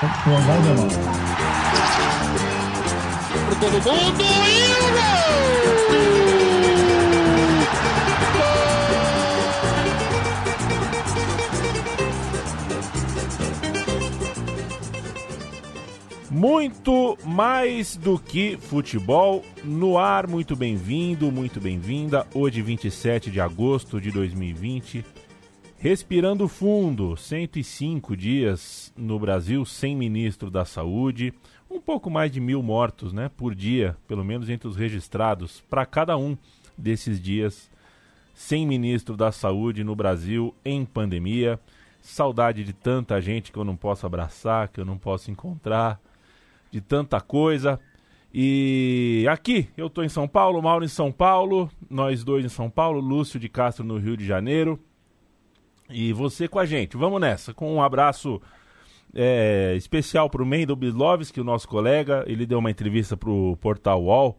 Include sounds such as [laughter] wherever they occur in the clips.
todo mundo Muito mais do que futebol no ar. Muito bem-vindo, muito bem-vinda. Hoje, 27 de agosto de 2020. Respirando fundo, 105 dias no Brasil sem ministro da Saúde, um pouco mais de mil mortos né, por dia, pelo menos entre os registrados, para cada um desses dias sem ministro da Saúde no Brasil em pandemia. Saudade de tanta gente que eu não posso abraçar, que eu não posso encontrar, de tanta coisa. E aqui, eu estou em São Paulo, Mauro em São Paulo, nós dois em São Paulo, Lúcio de Castro no Rio de Janeiro e você com a gente. Vamos nessa, com um abraço é, especial para o Mendel Bislovski, o nosso colega. Ele deu uma entrevista para o Portal UOL.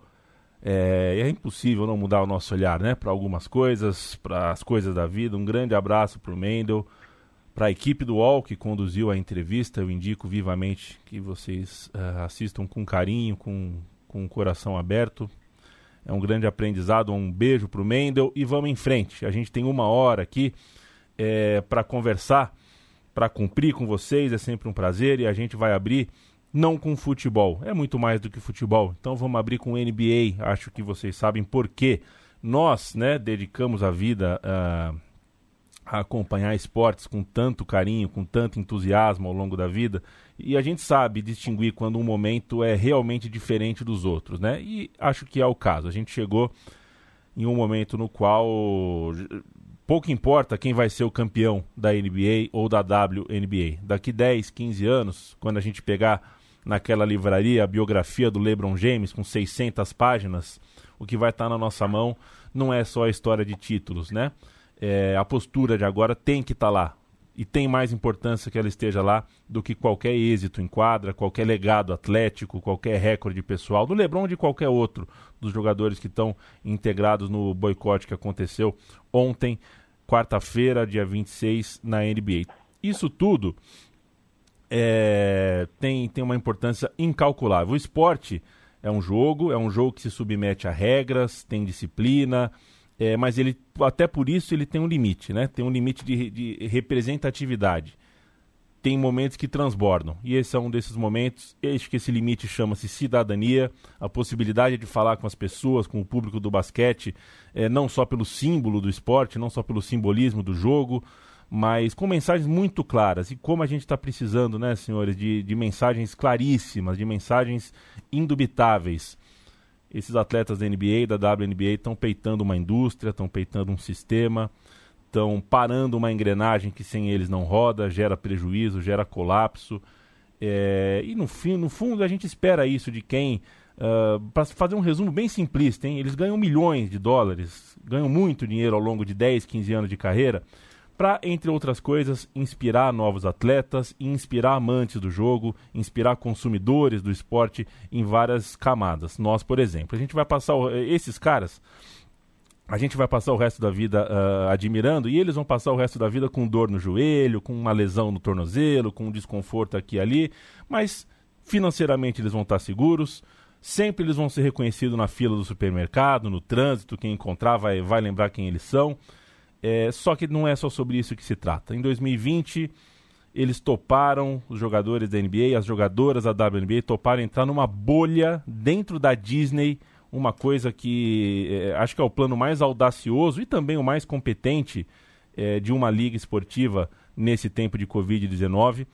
É, é, impossível não mudar o nosso olhar né, para algumas coisas, para as coisas da vida. Um grande abraço para o Mendel, para a equipe do UOL que conduziu a entrevista. Eu indico vivamente que vocês uh, assistam com carinho, com, com o coração aberto. É um grande aprendizado. Um beijo para o Mendel e vamos em frente. A gente tem uma hora aqui é, para conversar, para cumprir com vocês. É sempre um prazer e a gente vai abrir não com futebol, é muito mais do que futebol. Então vamos abrir com NBA. Acho que vocês sabem por quê. Nós, né, dedicamos a vida uh, a acompanhar esportes com tanto carinho, com tanto entusiasmo ao longo da vida, e a gente sabe distinguir quando um momento é realmente diferente dos outros, né? E acho que é o caso. A gente chegou em um momento no qual pouco importa quem vai ser o campeão da NBA ou da WNBA. Daqui 10, 15 anos, quando a gente pegar naquela livraria a biografia do LeBron James com 600 páginas, o que vai estar tá na nossa mão não é só a história de títulos, né? É, a postura de agora tem que estar tá lá. E tem mais importância que ela esteja lá do que qualquer êxito em quadra, qualquer legado atlético, qualquer recorde pessoal, do Lebron ou de qualquer outro dos jogadores que estão integrados no boicote que aconteceu ontem quarta-feira, dia 26, na NBA. Isso tudo é, tem, tem uma importância incalculável. O esporte é um jogo, é um jogo que se submete a regras, tem disciplina, é, mas ele até por isso ele tem um limite, né? Tem um limite de, de representatividade tem momentos que transbordam. E esse é um desses momentos. Acho que esse limite chama-se cidadania, a possibilidade de falar com as pessoas, com o público do basquete, é, não só pelo símbolo do esporte, não só pelo simbolismo do jogo, mas com mensagens muito claras. E como a gente está precisando, né, senhores, de, de mensagens claríssimas, de mensagens indubitáveis. Esses atletas da NBA, da WNBA, estão peitando uma indústria, estão peitando um sistema estão parando uma engrenagem que sem eles não roda, gera prejuízo, gera colapso. É, e no, fim, no fundo a gente espera isso de quem. Uh, ah, Para fazer um resumo bem simplista, hein? eles ganham milhões de dólares, ganham muito dinheiro ao longo de 10, 15 anos de carreira, para, entre outras coisas, inspirar novos atletas, inspirar amantes do jogo, inspirar consumidores do esporte em várias camadas. Nós, por exemplo, a gente vai passar. Esses caras a gente vai passar o resto da vida uh, admirando e eles vão passar o resto da vida com dor no joelho, com uma lesão no tornozelo, com um desconforto aqui e ali, mas financeiramente eles vão estar seguros. Sempre eles vão ser reconhecidos na fila do supermercado, no trânsito, quem encontrar vai, vai lembrar quem eles são. É, só que não é só sobre isso que se trata. Em 2020, eles toparam, os jogadores da NBA, as jogadoras da WNBA, toparam entrar numa bolha dentro da Disney uma coisa que é, acho que é o plano mais audacioso e também o mais competente é, de uma liga esportiva nesse tempo de Covid-19.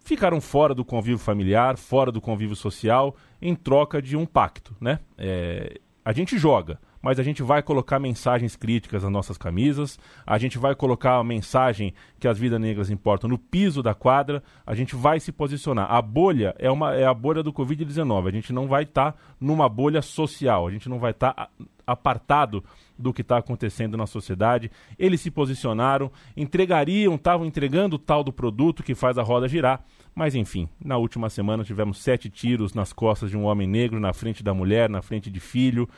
Ficaram fora do convívio familiar, fora do convívio social, em troca de um pacto. Né? É, a gente joga, mas a gente vai colocar mensagens críticas nas nossas camisas, a gente vai colocar a mensagem que as vidas negras importam no piso da quadra, a gente vai se posicionar. A bolha é, uma, é a bolha do Covid-19, a gente não vai estar tá numa bolha social, a gente não vai estar tá apartado do que está acontecendo na sociedade. Eles se posicionaram, entregariam, estavam entregando o tal do produto que faz a roda girar. Mas enfim, na última semana tivemos sete tiros nas costas de um homem negro, na frente da mulher, na frente de filho.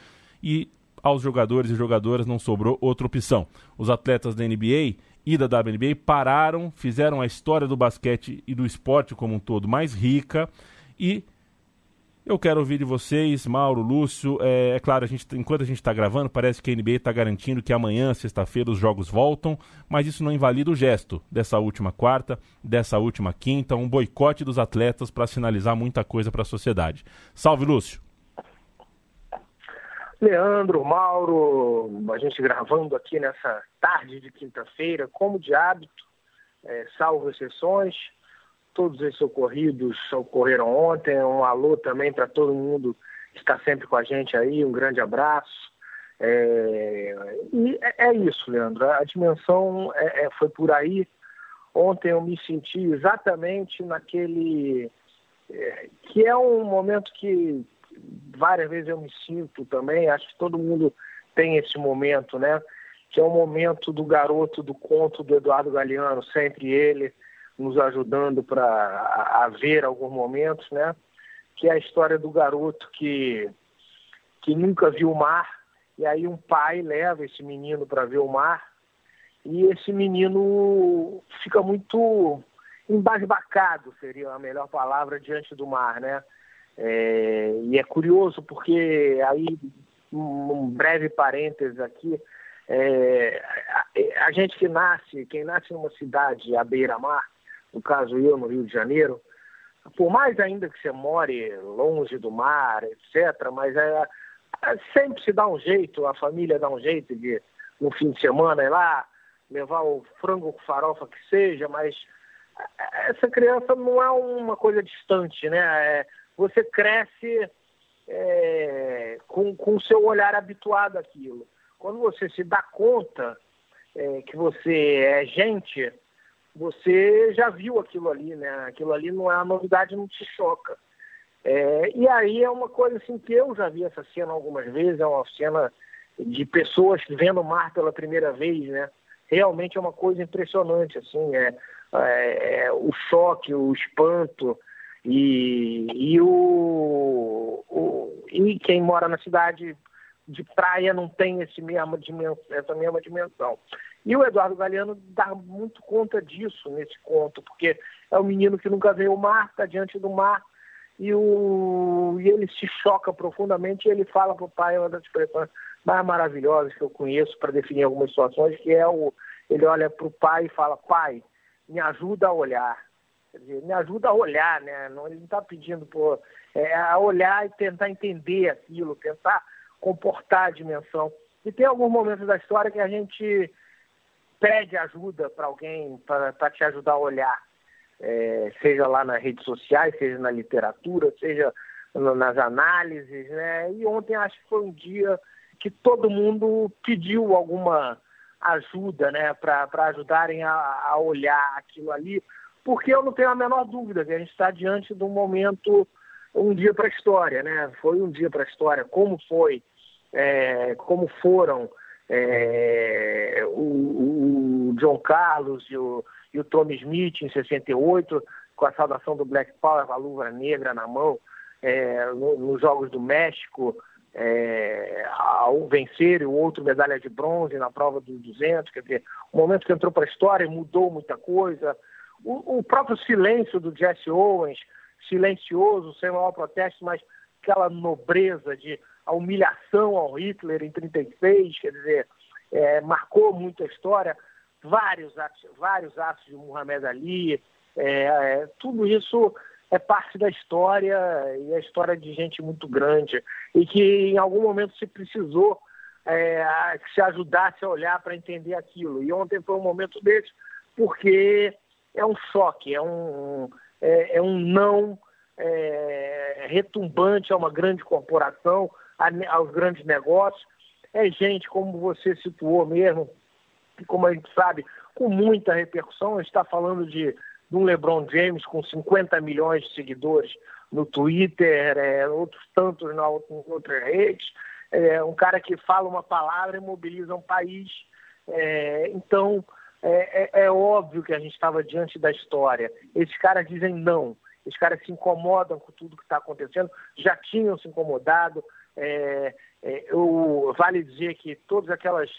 E aos jogadores e jogadoras não sobrou outra opção. Os atletas da NBA e da WNBA pararam, fizeram a história do basquete e do esporte como um todo mais rica e eu quero ouvir de vocês, Mauro, Lúcio. É, é claro, a gente, enquanto a gente está gravando, parece que a NBA está garantindo que amanhã, sexta-feira, os jogos voltam, mas isso não invalida o gesto dessa última quarta, dessa última quinta, um boicote dos atletas para sinalizar muita coisa para a sociedade. Salve, Lúcio. Leandro, Mauro, a gente gravando aqui nessa tarde de quinta-feira, como de hábito, é, salvo exceções todos esses ocorridos ocorreram ontem. Um alô também para todo mundo que está sempre com a gente aí. Um grande abraço. É, e é, é isso, Leandro. A dimensão é, é, foi por aí. Ontem eu me senti exatamente naquele. É, que é um momento que várias vezes eu me sinto também. Acho que todo mundo tem esse momento, né? Que é o momento do garoto do conto do Eduardo Galeano, sempre ele nos ajudando para a, ver alguns momentos, né? Que é a história do garoto que, que nunca viu o mar, e aí um pai leva esse menino para ver o mar, e esse menino fica muito embasbacado, seria a melhor palavra, diante do mar, né? É, e é curioso porque aí, um breve parênteses aqui, é, a, a, gente que nasce, quem nasce numa cidade à beira-mar, no caso eu no Rio de Janeiro, por mais ainda que você more longe do mar, etc., mas é, é, sempre se dá um jeito, a família dá um jeito de, no fim de semana, ir lá, levar o frango com farofa que seja, mas essa criança não é uma coisa distante, né? É, você cresce é, com o seu olhar habituado àquilo. Quando você se dá conta é, que você é gente, você já viu aquilo ali, né? Aquilo ali não é uma novidade, não te choca. É, e aí é uma coisa assim que eu já vi essa cena algumas vezes, é uma cena de pessoas vendo o mar pela primeira vez, né? Realmente é uma coisa impressionante, assim, é, é, é o choque, o espanto e, e o, o, e quem mora na cidade de praia não tem esse mesma dimensão, essa mesma dimensão. E o Eduardo Galeano dá muito conta disso nesse conto, porque é um menino que nunca veio ao mar, está diante do mar, e, o, e ele se choca profundamente e ele fala para o pai uma das expressões mais maravilhosas que eu conheço para definir algumas situações, que é o ele olha para o pai e fala, pai, me ajuda a olhar. Dizer, me ajuda a olhar, né? Não, ele não está pedindo por, é, a olhar e tentar entender aquilo, tentar comportar a dimensão. E tem alguns momentos da história que a gente pede ajuda para alguém para te ajudar a olhar, é, seja lá nas redes sociais, seja na literatura, seja nas análises, né? E ontem acho que foi um dia que todo mundo pediu alguma ajuda, né, para ajudarem a, a, olhar aquilo ali, porque eu não tenho a menor dúvida que a gente está diante de um momento, um dia para a história, né? Foi um dia para a história, como foi, é, como foram é, o, o, John Carlos e o, e o Tommy Smith em 68, com a saudação do Black Power, com a luva negra na mão, é, no, nos Jogos do México, é, ao vencer o outro medalha de bronze na prova dos 200, quer dizer, o momento que entrou para a história mudou muita coisa. O, o, próprio silêncio do Jesse Owens, silencioso, sem maior protesto, mas aquela nobreza de a humilhação ao Hitler em 36, quer dizer, é, marcou muito a história, vários atos, vários atos de Muhammad Ali, é, é, tudo isso é parte da história e a história de gente muito grande e que em algum momento se precisou é, que se ajudasse a olhar para entender aquilo. E ontem foi um momento desse porque é um choque, é um, é, é um não é, retumbante a uma grande corporação, aos grandes negócios. É gente, como você situou mesmo, como a gente sabe, com muita repercussão. A gente está falando de, de um LeBron James com 50 milhões de seguidores no Twitter, é, outros tantos na, em outras redes. É, um cara que fala uma palavra e mobiliza um país. É, então, é, é, é, óbvio que a gente estava diante da história. Esses caras dizem não. Esses caras se incomodam com tudo que está acontecendo, já tinham se incomodado, é, é, eu, vale dizer que todas aquelas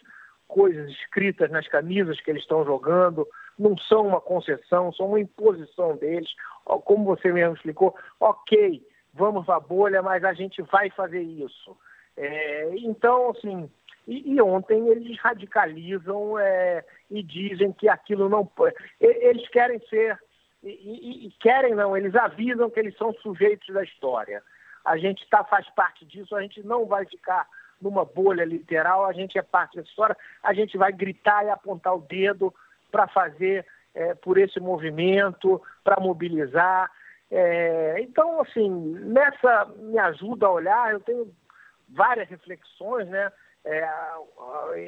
coisas escritas nas camisas que eles estão jogando, não são uma concessão, são uma imposição deles. Como você mesmo explicou, ok, vamos à bolha, mas a gente vai fazer isso. É, então, assim, e, e, ontem eles radicalizam é, e dizem que aquilo não pode. Eles querem ser, e, e, querem não, eles avisam que eles são sujeitos da história. A gente tá, faz parte disso, a gente não vai ficar numa bolha literal, a gente é parte da história, a gente vai gritar e apontar o dedo para fazer é, por esse movimento, para mobilizar. É, então, assim, nessa me ajuda a olhar, eu tenho várias reflexões, né? É,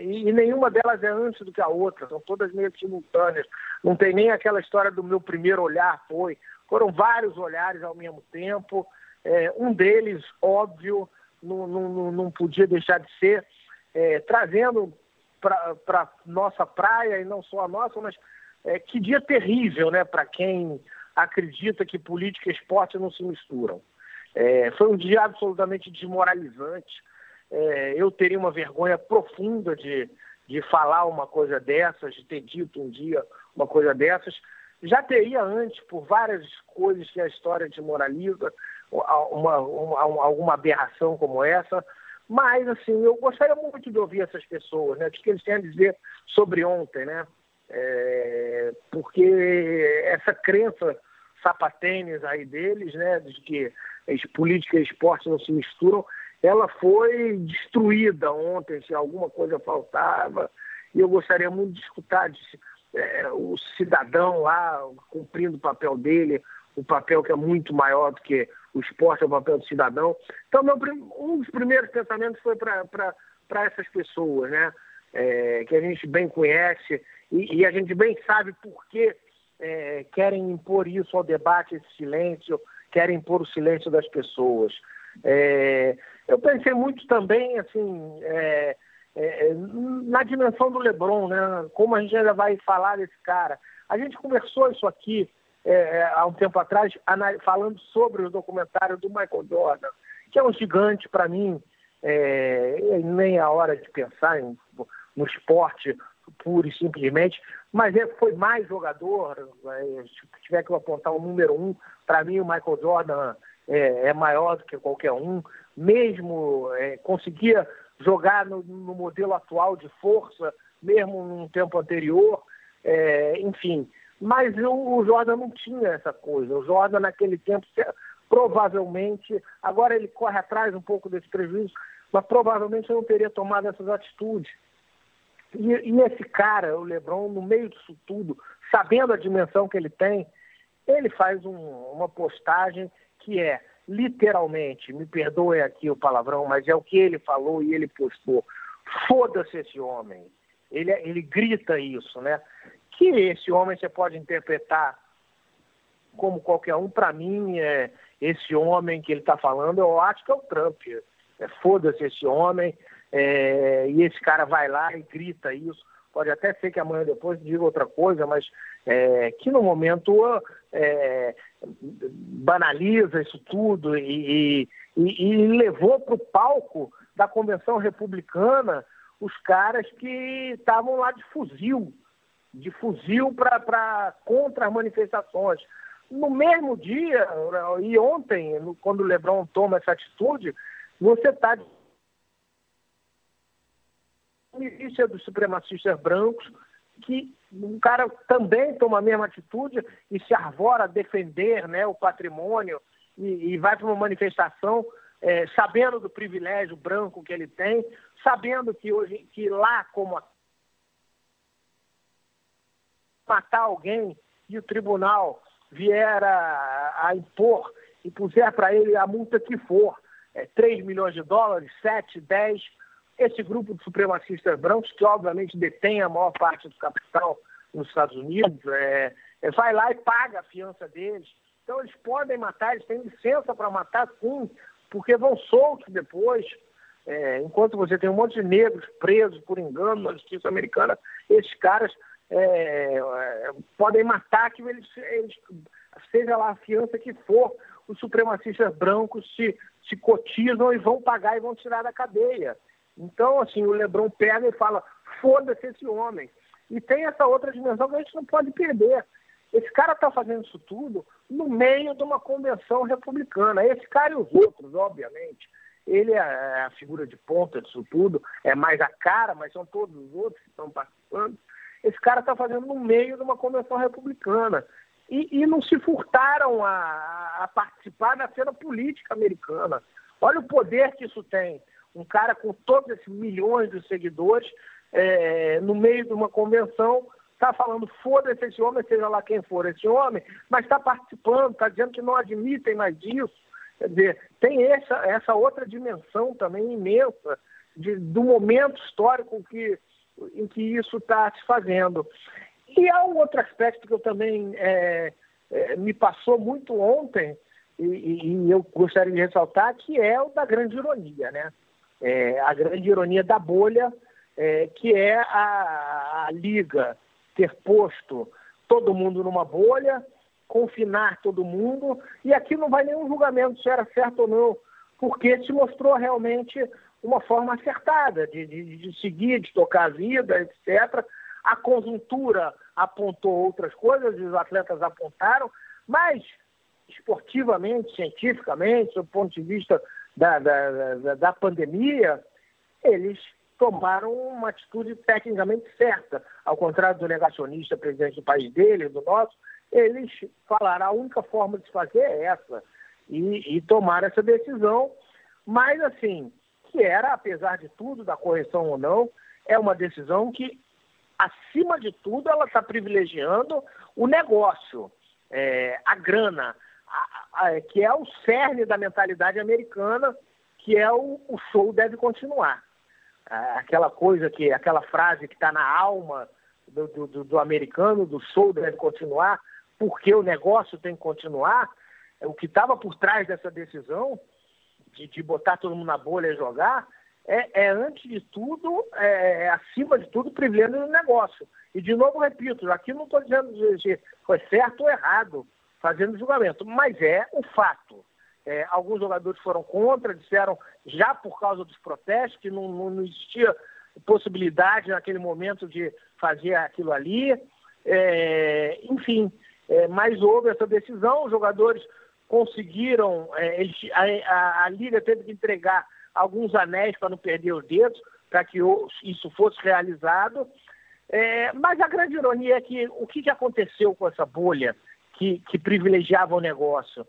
e, nenhuma delas é antes do que a outra, são todas meio simultâneas. Não tem nem aquela história do meu primeiro olhar, foi. Foram vários olhares ao mesmo tempo. É, um deles, óbvio, não, não, não podia deixar de ser, é, trazendo para nossa praia, e não só a nossa, mas é, que dia terrível né, para quem acredita que política e esporte não se misturam. É, foi um dia absolutamente desmoralizante. É, eu teria uma vergonha profunda de, de falar uma coisa dessas, de ter dito um dia uma coisa dessas. Já teria antes, por várias coisas que a história desmoraliza, uma, uma, alguma aberração como essa. Mas, assim, eu gostaria muito de ouvir essas pessoas, né? O que eles têm a dizer sobre ontem, né? É, porque essa crença sapatênis aí deles, né, de que política e esporte não se misturam, ela foi destruída ontem, se alguma coisa faltava, e eu gostaria muito de escutar de, é, o cidadão lá cumprindo o papel dele, o papel que é muito maior do que o esporte, é o papel do cidadão. Então, meu, um dos primeiros pensamentos foi para essas pessoas, né? É, que a gente bem conhece e, e, a gente bem sabe por que é, querem impor isso ao debate, esse silêncio, querem impor o silêncio das pessoas. É, eu pensei muito também, assim, é, é, na dimensão do LeBron, né? Como a gente ainda vai falar desse cara. A gente conversou isso aqui é, é, há um tempo atrás, falando sobre o documentário do Michael Jordan, que é um gigante para mim, é, nem a hora de pensar em, no esporte puro e simplesmente, mas é, foi mais jogador. É, se tiver que apontar o número um, para mim o Michael Jordan é, é, maior do que qualquer um. Mesmo é, conseguia jogar no, no, modelo atual de força, mesmo num tempo anterior. É, enfim, mas o, o Jordan não tinha essa coisa. O Jordan, naquele tempo, provavelmente, agora ele corre atrás um pouco desse prejuízo, mas provavelmente não teria tomado essas atitudes. E, e, esse cara, o Lebron, no meio disso tudo, sabendo a dimensão que ele tem, ele faz um, uma postagem que é literalmente, me perdoe aqui o palavrão, mas é o que ele falou e ele postou. Foda-se esse homem. Ele, ele grita isso, né? que esse homem você pode interpretar como qualquer um, para mim, é, esse homem que ele está falando, eu acho que é o Trump. É, Foda-se esse homem, é, e esse cara vai lá e grita isso. Pode até ser que amanhã depois diga outra coisa, mas é, que no momento é, banaliza isso tudo e, e, e levou para o palco da convenção republicana os caras que estavam lá de fuzil de fuzil para contra as manifestações. No mesmo dia, e ontem, quando o Lebron toma essa atitude, você está milícia dos supremacistas brancos, que um cara também toma a mesma atitude e se arvora a defender né, o patrimônio e, e vai para uma manifestação é, sabendo do privilégio branco que ele tem, sabendo que hoje que lá como matar alguém e o tribunal vier a, a impor e puser para ele a multa que for, é, 3 milhões de dólares, 7, 10, esse grupo de supremacistas brancos, que obviamente detém a maior parte do capital nos Estados Unidos, é, é, vai lá e paga a fiança deles. Então eles podem matar, eles têm licença para matar sim, porque vão soltos depois. É, enquanto você tem um monte de negros presos por engano na justiça americana, esses caras é, é, podem matar que eles, eles, seja lá a fiança que for, os supremacistas brancos se, se cotizam e vão pagar e vão tirar da cadeia. Então, assim, o Lebron pega e fala, foda-se esse homem. E tem essa outra dimensão que a gente não pode perder. Esse cara está fazendo isso tudo no meio de uma convenção republicana. Esse cara e os outros, obviamente. Ele é, é a figura de ponta disso tudo, é mais a cara, mas são todos os outros que estão participando. Esse cara está fazendo no meio de uma convenção republicana. E, e não se furtaram a, a participar da cena política americana. Olha o poder que isso tem. Um cara com todos esses milhões de seguidores, é, no meio de uma convenção, está falando foda-se esse homem, seja lá quem for esse homem, mas está participando, está dizendo que não admitem mais disso. Quer dizer, tem essa, essa outra dimensão também imensa de, do momento histórico que, em que isso está se fazendo. E há um outro aspecto que eu também é, é, me passou muito ontem, e, e, eu gostaria de ressaltar, que é o da grande ironia, né? É, a grande ironia da bolha, é, que é a, a Liga ter posto todo mundo numa bolha, confinar todo mundo, e aqui não vai nenhum julgamento se era certo ou não, porque se mostrou realmente uma forma acertada de, de, de seguir, de tocar a vida, etc. A conjuntura apontou outras coisas, os atletas apontaram, mas esportivamente, cientificamente, do ponto de vista da, da, da, da pandemia, eles tomaram uma atitude tecnicamente certa. Ao contrário do negacionista presidente do país dele, do nosso, eles falaram a única forma de se fazer é essa. E, e tomaram essa decisão, mas assim, que era, apesar de tudo, da correção ou não, é uma decisão que, acima de tudo, ela está privilegiando o negócio, é, a grana, que é o cerne da mentalidade americana, que é o, o show deve continuar. Aquela coisa que, aquela frase que está na alma do, do, do americano, do show deve continuar, porque o negócio tem que continuar, é, o que estava por trás dessa decisão de, de, botar todo mundo na bolha e jogar é, é antes de tudo, é, é acima de tudo, privilégio do negócio. E, de novo, repito, aqui não estou dizendo se foi certo ou errado fazendo julgamento, mas é o fato. É, alguns jogadores foram contra, disseram já por causa dos protestos que não, não, não existia possibilidade naquele momento de fazer aquilo ali. É, enfim, é, mas houve essa decisão, os jogadores conseguiram, é, eles, a, a, a, Liga teve que entregar alguns anéis para não perder os dedos, para que isso fosse realizado. É, mas a grande ironia é que o que, que aconteceu com essa bolha que, que privilegiava o negócio?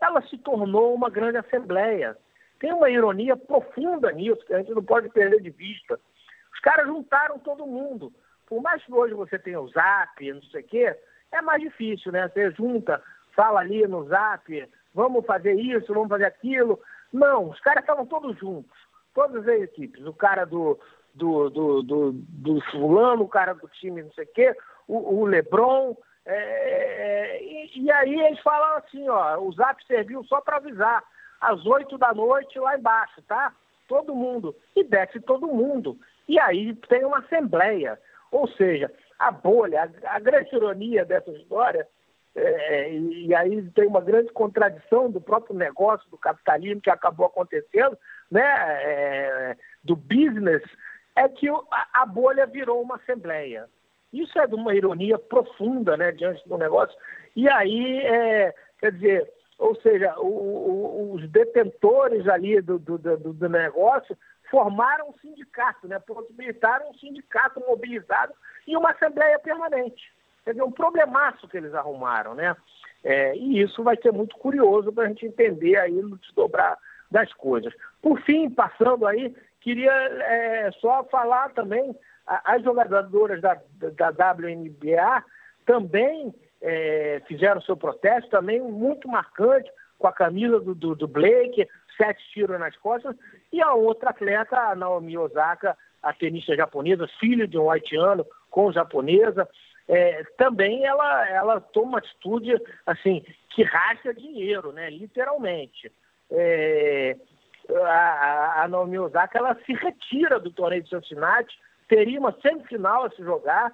Ela se tornou uma grande assembleia. Tem uma ironia profunda nisso, que a gente não pode perder de vista. Os caras juntaram todo mundo. Por mais que hoje você tenha o Zap, não sei o quê, é mais difícil, né? Você junta, fala ali no zap, vamos fazer isso, vamos fazer aquilo. Não, os caras estavam todos juntos, todas as equipes. O cara do, do, do, do, do fulano, o cara do time não sei o quê, o, o Lebron. É, é, e, e, aí eles falam assim, ó, o zap serviu só para avisar. Às oito da noite lá embaixo, tá? Todo mundo. E desce todo mundo. E aí tem uma assembleia. Ou seja, a bolha, a, a grande ironia dessa história, é, e aí tem uma grande contradição do próprio negócio do capitalismo que acabou acontecendo, né, é, do business, é que a, a, bolha virou uma assembleia. Isso é de uma ironia profunda, né, diante do negócio. E aí, é, quer dizer, ou seja, o, o, os detentores ali do, do, do, do negócio formaram um sindicato, né, possibilitaram um sindicato mobilizado e uma Assembleia Permanente. Quer dizer, um problemaço que eles arrumaram, né? É, e isso vai ser muito curioso para a gente entender aí no desdobrar das coisas. Por fim, passando aí, queria é, só falar também, as jogadoras da, da WNBA também é, fizeram seu protesto, também muito marcante, com a camisa do, do, do Blake, sete tiros nas costas, e a outra atleta, a Naomi Osaka, a tenista japonesa, filho de um haitiano, com japonesa, é, também ela, ela toma uma atitude assim que rasga dinheiro, né? Literalmente. É, a, a Naomi Osaka ela se retira do torneio de Cincinnati, teria uma semifinal a se jogar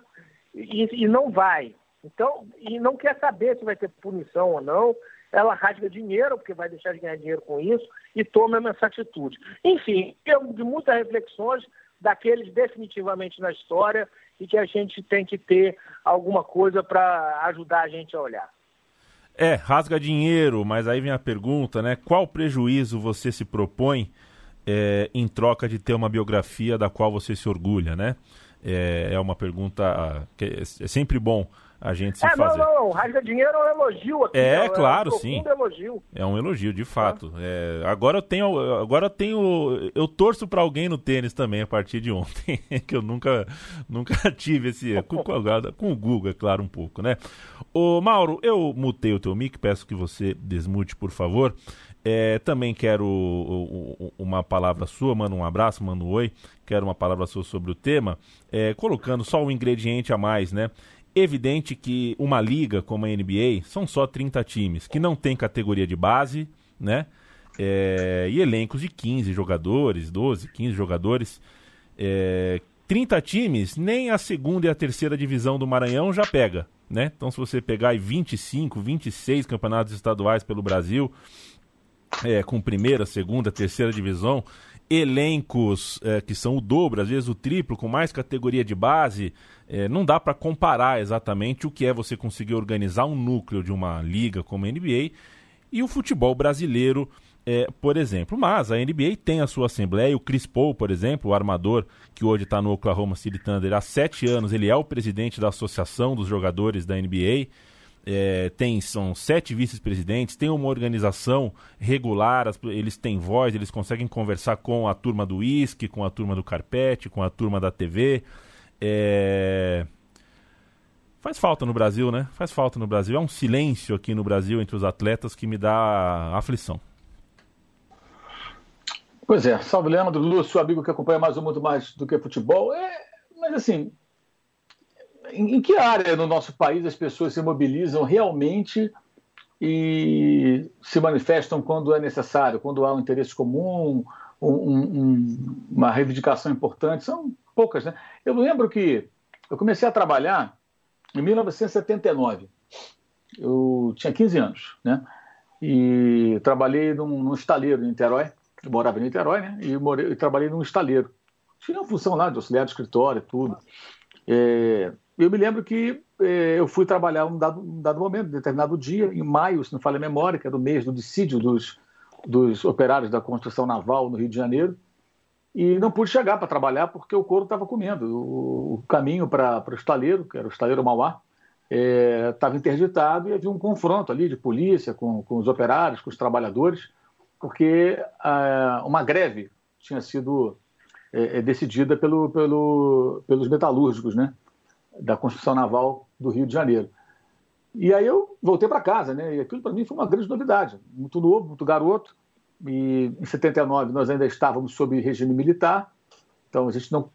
e, e não vai. Então, e não quer saber se vai ter punição ou não. Ela rasga dinheiro, porque vai deixar de ganhar dinheiro com isso, e toma essa atitude. Enfim, de muitas reflexões, daqueles definitivamente na história e que a gente tem que ter alguma coisa para ajudar a gente a olhar. É, rasga dinheiro, mas aí vem a pergunta, né? Qual prejuízo você se propõe é, em troca de ter uma biografia da qual você se orgulha, né? É, é uma pergunta ah, que é, é sempre bom a gente se é, fazer. Não, não, rasga dinheiro é um elogio aqui. É, é claro, é um sim. Elogio. É um elogio, de fato. É, agora eu tenho, agora eu tenho, eu torço para alguém no tênis também a partir de ontem, [laughs] que eu nunca, nunca [laughs] tive esse [laughs] com, com o Google, é claro, um pouco, né? Ô, Mauro, eu mutei o teu mic, peço que você desmute, por favor. É, também quero uma palavra sua, manda um abraço, manda um oi. Quero uma palavra sua sobre o tema, é, colocando só um ingrediente a mais, né? Evidente que uma liga como a NBA são só 30 times, que não tem categoria de base, né? É, e elencos de 15 jogadores, 12, 15 jogadores. É, 30 times, nem a segunda e a terceira divisão do Maranhão já pega, né? Então, se você pegar aí 25, 26 campeonatos estaduais pelo Brasil, é, com primeira, segunda, terceira divisão, elencos é, que são o dobro, às vezes o triplo, com mais categoria de base, é, não dá para comparar exatamente o que é você conseguir organizar um núcleo de uma liga como a NBA e o futebol brasileiro, é, por exemplo. Mas a NBA tem a sua assembleia, o Chris Paul, por exemplo, o armador que hoje está no Oklahoma City Thunder há sete anos, ele é o presidente da Associação dos Jogadores da NBA é, tem são sete vice-presidentes, tem uma organização regular, as, eles têm voz, eles conseguem conversar com a turma do uísque, com a turma do carpete, com a turma da TV. É... Faz falta no Brasil, né? Faz falta no Brasil. É um silêncio aqui no Brasil entre os atletas que me dá aflição. Pois é, salve Leandro, Lúcio, amigo que acompanha mais ou muito mais do que futebol. É, mas assim, em, em que área no nosso país as pessoas se mobilizam realmente e se manifestam quando é necessário, quando há um interesse comum, um, um, uma reivindicação importante? São poucas, né? Eu lembro que eu comecei a trabalhar em 1979. Eu tinha 15 anos, né? E trabalhei num, num estaleiro em Niterói. Eu morava em Niterói, né? E, morei, e trabalhei num estaleiro. Tinha uma função lá de auxiliar de escritório, tudo. É, eu me lembro que eh, eu fui trabalhar um dado, um dado momento, um determinado dia, em maio, se não falha a memória, que era o mês do dissídio dos, dos operários da construção naval no Rio de Janeiro, e não pude chegar para trabalhar porque o couro estava comendo. O, o caminho para o estaleiro, que era o estaleiro Mauá, estava eh, interditado e havia um confronto ali de polícia com, com os operários, com os trabalhadores, porque ah, uma greve tinha sido eh, decidida pelo, pelo, pelos metalúrgicos, né? Da construção naval do Rio de Janeiro. E aí eu voltei para casa, né? E aquilo para mim foi uma grande novidade, muito novo, muito garoto. E em 79 nós ainda estávamos sob regime militar, então a gente não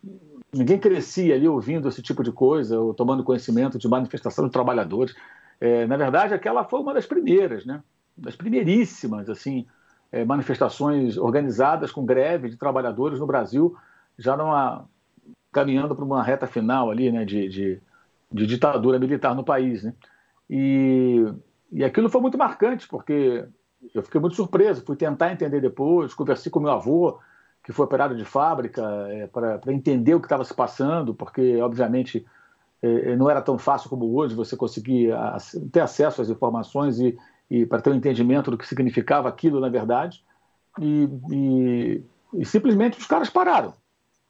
ninguém crescia ali ouvindo esse tipo de coisa, ou tomando conhecimento de manifestação de trabalhadores. É, na verdade, aquela foi uma das primeiras, né? Das primeiríssimas, assim, é, manifestações organizadas com greve de trabalhadores no Brasil, já numa caminhando para uma reta final ali, né, de, de, de, ditadura militar no país, né? E, e aquilo foi muito marcante, porque eu fiquei muito surpreso, fui tentar entender depois, conversei com meu avô, que foi operário de fábrica, é, para entender o que estava se passando, porque, obviamente, é, é, não era tão fácil como hoje você conseguir ter acesso às informações e, e para ter um entendimento do que significava aquilo, na verdade. E, e, e simplesmente os caras pararam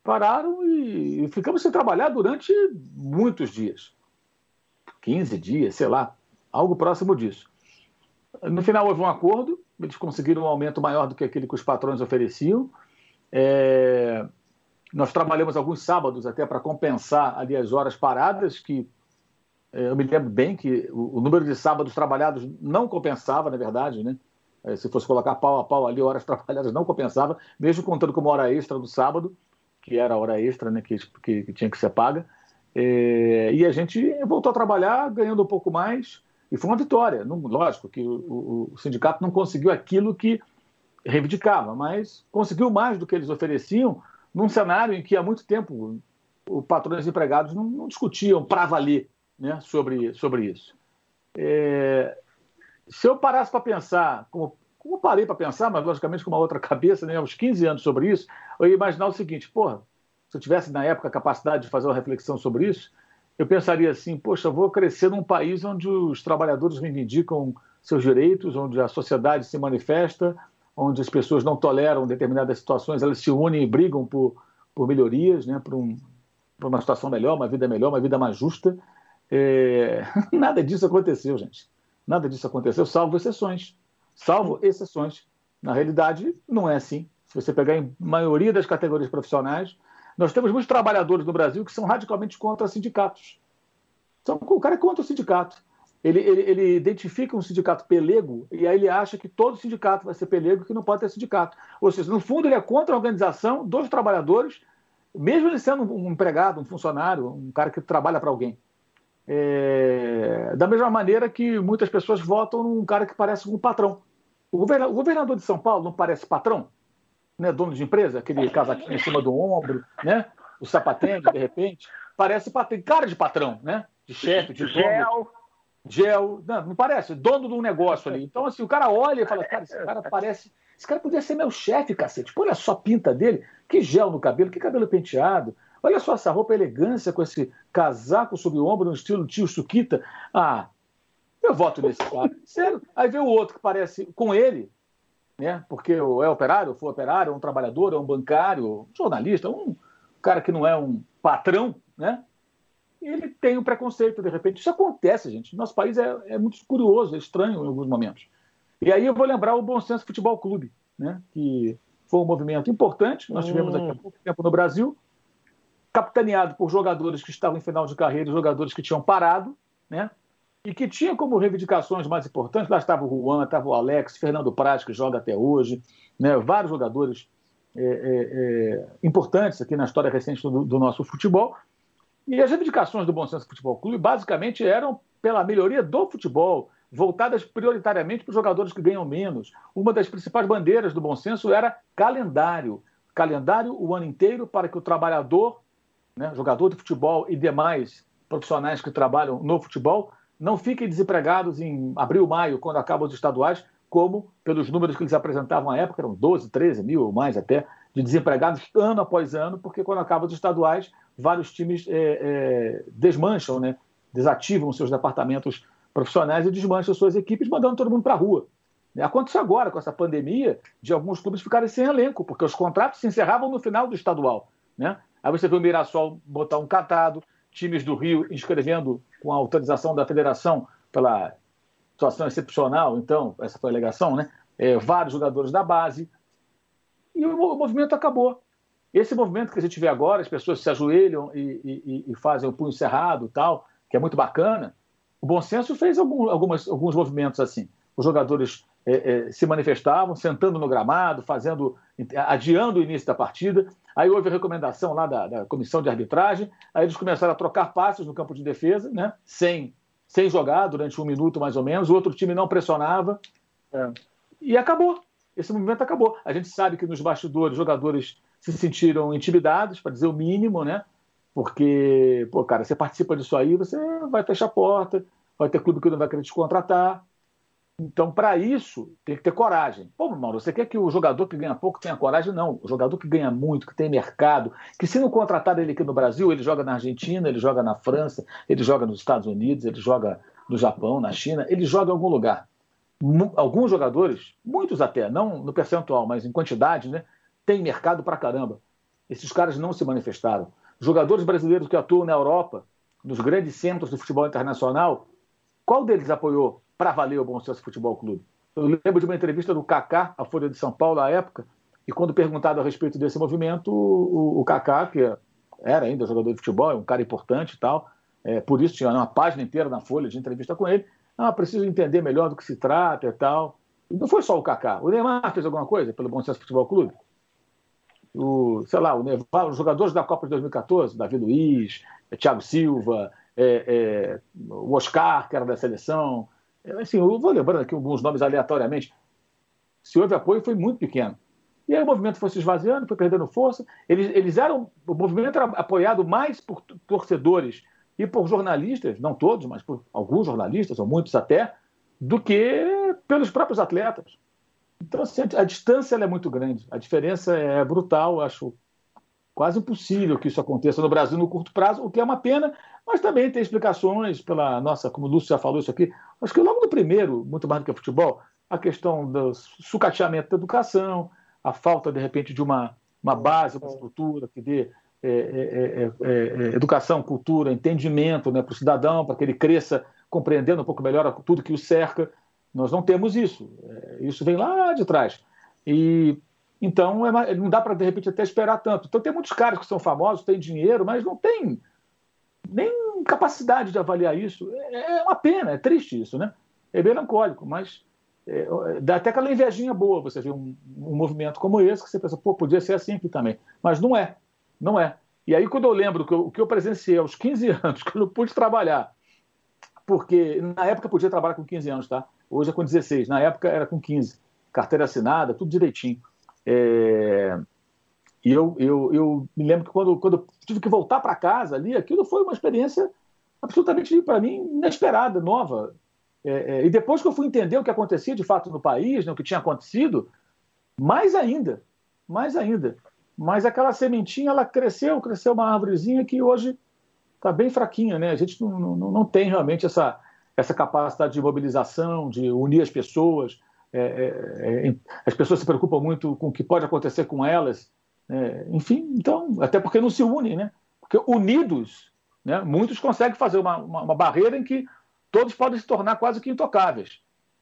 pararam e, ficamos sem trabalhar durante muitos dias 15 dias, sei lá, algo próximo disso. No final houve um acordo, eles conseguiram um aumento maior do que aquele que os patrões ofereciam. É... Nós trabalhamos alguns sábados até para compensar ali as horas paradas, que é, eu me lembro bem que o, o, número de sábados trabalhados não compensava, na verdade, né? É, se fosse colocar pau a pau ali, horas [laughs] trabalhadas não compensava, mesmo contando como hora extra do sábado que era a hora extra, né, que, que, que tinha que ser paga. É, e a gente voltou a trabalhar ganhando um pouco mais, e foi uma vitória. Não, lógico que o, o, sindicato não conseguiu aquilo que reivindicava, mas conseguiu mais do que eles ofereciam num cenário em que há muito tempo o patrão e os empregados não, não discutiam para valer né, sobre, sobre isso. É, se eu parasse para pensar, como como parei para pensar, mas logicamente com uma outra cabeça, né, uns 15 anos sobre isso, eu ia imaginar o seguinte: porra, se eu tivesse na época a capacidade de fazer uma reflexão sobre isso, eu pensaria assim: poxa, vou crescer num país onde os trabalhadores reivindicam seus direitos, onde a sociedade se manifesta, onde as pessoas não toleram determinadas situações, elas se unem e brigam por, por melhorias, né, por, um, por uma situação melhor, uma vida melhor, uma vida mais justa. É... [laughs] Nada disso aconteceu, gente. Nada disso aconteceu, salvo exceções. Salvo exceções. Na realidade, não é assim. Se você pegar em maioria das categorias profissionais, nós temos muitos trabalhadores no Brasil que são radicalmente contra sindicatos. Então, o cara é contra o sindicato. Ele, ele, ele, identifica um sindicato pelego e aí ele acha que todo sindicato vai ser pelego e que não pode ter sindicato. Ou seja, no fundo, ele é contra a organização dos trabalhadores, mesmo ele sendo um empregado, um funcionário, um cara que trabalha para alguém. É... Da mesma maneira que muitas pessoas votam num cara que parece um patrão. O governador de São Paulo não parece patrão? né, dono de empresa, aquele casaquinho em cima do ombro, né? O sapatênis, de repente, parece tem cara de patrão, né? De chefe, de gel. Gel, não, não parece, dono de um negócio ali. Então, assim, o cara olha e fala, cara, esse cara parece. Esse cara podia ser meu chefe, cacete. Pô, olha só a pinta dele, que gel no cabelo, que cabelo penteado. Olha só essa roupa elegância com esse casaco sob o ombro, no estilo tio Suquita. Ah, eu voto nesse cara. Sério. Aí vê o outro que parece com ele, né? porque é operário, foi operário, é um trabalhador, é um bancário, um jornalista, um cara que não é um patrão, né? E ele tem um preconceito, de repente. Isso acontece, gente. Nosso país é, é muito curioso, é estranho em alguns momentos. E aí eu vou lembrar o Bom Senso Futebol Clube, né? que foi um movimento importante, nós tivemos aqui há pouco tempo no Brasil, capitaneado por jogadores que estavam em final de carreira jogadores que tinham parado, né? E que tinha como reivindicações mais importantes, lá estava o Juan, estava o Alex, Fernando Praz, que joga até hoje, né, vários jogadores é, é, é, importantes aqui na história recente do, do, nosso futebol. E as reivindicações do Bom Senso Futebol Clube basicamente eram pela melhoria do futebol, voltadas prioritariamente para os jogadores que ganham menos. Uma das principais bandeiras do Bom Senso era calendário. Calendário o ano inteiro para que o trabalhador, né, jogador de futebol e demais profissionais que trabalham no futebol não fiquem desempregados em abril, maio, quando acabam os estaduais, como pelos números que eles apresentavam à época, eram 12, 13 mil ou mais até, de desempregados ano após ano, porque quando acabam os estaduais, vários times é, é, desmancham, né? desativam seus departamentos profissionais e desmancham suas equipes, mandando todo mundo para a rua. Aconteceu agora com essa pandemia de alguns clubes ficarem sem elenco, porque os contratos se encerravam no final do estadual. Né? Aí você vê o Mirassol botar um catado, times do Rio inscrevendo com a autorização da federação pela situação excepcional, então, essa foi a alegação, né? É, vários jogadores da base. E o, movimento acabou. Esse movimento que a gente vê agora, as pessoas se ajoelham e, e, e fazem o punho cerrado tal, que é muito bacana. O Bom Senso fez algum, algumas, alguns movimentos assim. Os jogadores é, é, se manifestavam, sentando no gramado, fazendo, adiando o início da partida. Aí houve a recomendação lá da, da, comissão de arbitragem, aí eles começaram a trocar passes no campo de defesa, né? sem, sem jogar durante um minuto mais ou menos, o outro time não pressionava, é. e acabou. Esse movimento acabou. A gente sabe que nos bastidores, jogadores se sentiram intimidados, para dizer o mínimo, né? Porque, pô, cara, você participa disso aí, você vai fechar a porta, vai ter clube que não vai querer te contratar, então, para isso, tem que ter coragem. Pô, Mauro, você quer que o jogador que ganha pouco tenha coragem? Não. O jogador que ganha muito, que tem mercado, que se não contratar ele aqui no Brasil, ele joga na Argentina, ele joga na França, ele joga nos Estados Unidos, ele joga no Japão, na China, ele joga em algum lugar. Alguns jogadores, muitos até, não no percentual, mas em quantidade, né, tem mercado para caramba. Esses caras não se manifestaram. Jogadores brasileiros que atuam na Europa, nos grandes centros do futebol internacional, qual deles apoiou para valer o Bom Senso Futebol Clube. Eu lembro de uma entrevista do Kaká, à Folha de São Paulo, à época, e quando perguntado a respeito desse movimento, o, Kaká, que era ainda jogador de futebol, é um cara importante e tal, é, por isso tinha uma página inteira na Folha de entrevista com ele, ah, preciso entender melhor do que se trata e tal. E não foi só o Kaká. O Neymar fez alguma coisa pelo Bom Senso Futebol Clube? O, sei lá, o Neymar, os jogadores da Copa de 2014, Davi Luiz, Thiago Silva, é, é, o Oscar, que era da seleção, Assim, eu vou lembrando aqui alguns nomes aleatoriamente. Se houve apoio, foi muito pequeno. E aí o movimento foi se esvaziando, foi perdendo força. Eles, eles eram. O movimento era apoiado mais por torcedores e por jornalistas, não todos, mas por alguns jornalistas, ou muitos até, do que pelos próprios atletas. Então, assim, a, a distância é muito grande, a diferença é brutal, acho quase impossível que isso aconteça no Brasil no curto prazo, o que é uma pena, mas também tem explicações pela nossa, como o Lúcio já falou isso aqui, acho que logo no primeiro, muito mais do que futebol, a questão do sucateamento da educação, a falta, de repente, de uma, uma base, uma estrutura que dê é, é, é, é educação, cultura, entendimento né, para o cidadão, para que ele cresça compreendendo um pouco melhor tudo que o cerca. Nós não temos isso. É, isso vem lá de trás. E então é, não dá para de repente até esperar tanto. Então tem muitos caras que são famosos, têm dinheiro, mas não tem nem capacidade de avaliar isso. É, é uma pena, é triste isso, né? É melancólico, mas é, dá até aquela invejinha boa você ver um, um, movimento como esse que você pensa, pô, podia ser assim aqui também. Mas não é, não é. E aí quando eu lembro que o que eu presenciei aos 15 [laughs] anos, que eu não pude trabalhar, porque na época eu podia trabalhar com 15 anos, tá? Hoje é com 16, na época era com 15. Carteira assinada, tudo direitinho. É... E eu, eu, eu me lembro que quando, quando tive que voltar para casa ali, aquilo foi uma experiência absolutamente, para mim, inesperada, nova. É, é, e depois que eu fui entender o que acontecia de fato no país, né, o que tinha acontecido, mais ainda, mais ainda. Mas aquela sementinha, ela cresceu, cresceu uma árvorezinha que hoje está bem fraquinha, né? A gente não, não, não tem realmente essa, essa capacidade de mobilização, de unir as pessoas. É, é, é, as pessoas se preocupam muito com o que pode acontecer com elas. É, enfim, então, até porque não se unem, né? Porque unidos, né, muitos conseguem fazer uma, uma, uma, barreira em que todos podem se tornar quase que intocáveis.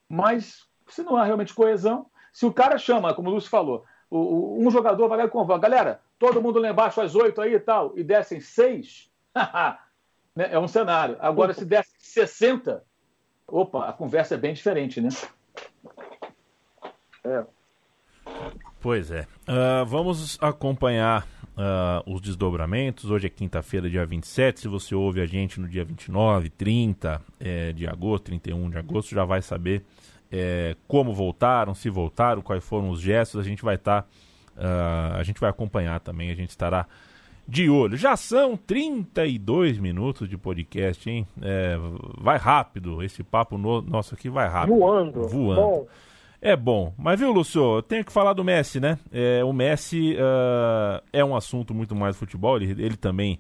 Mas se não há realmente coesão, se o cara chama, como o Lúcio falou, o, um jogador vai lá e convoca, galera, todo mundo lá embaixo às oito aí e tal, e descem seis, [laughs] né, é um cenário. Agora, se descem 60, opa, a conversa é bem diferente, né? É. Pois é. Uh, vamos acompanhar uh, os desdobramentos. Hoje é quinta-feira, dia 27. Se você ouve a gente no dia 29, 30 é, de agosto, 31 de agosto, já vai saber é, como voltaram, se voltaram, quais foram os gestos. A gente vai estar. Tá, uh, a gente vai acompanhar também, a gente estará de olho. Já são 32 minutos de podcast, hein? É, vai rápido, esse papo no, nosso aqui vai rápido. Voando. Voando. Bom. É bom. Mas viu, Lúcio, tenho que falar do Messi, né? É, o Messi uh, é um assunto muito mais futebol, ele, ele também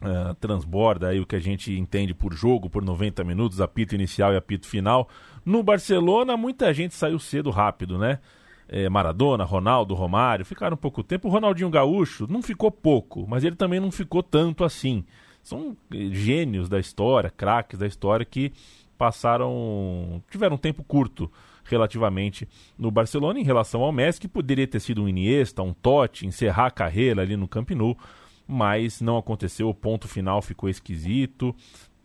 uh, transborda aí o que a gente entende por jogo, por 90 minutos, apito inicial e apito final. No Barcelona, muita gente saiu cedo rápido, né? É, Maradona, Ronaldo, Romário, ficaram pouco tempo. O Ronaldinho Gaúcho não ficou pouco, mas ele também não ficou tanto assim. São gênios da história, craques da história que passaram. tiveram um tempo curto relativamente no Barcelona em relação ao Messi, que poderia ter sido um Iniesta, um Totti, encerrar a carreira ali no Camp Nou, mas não aconteceu, o ponto final ficou esquisito.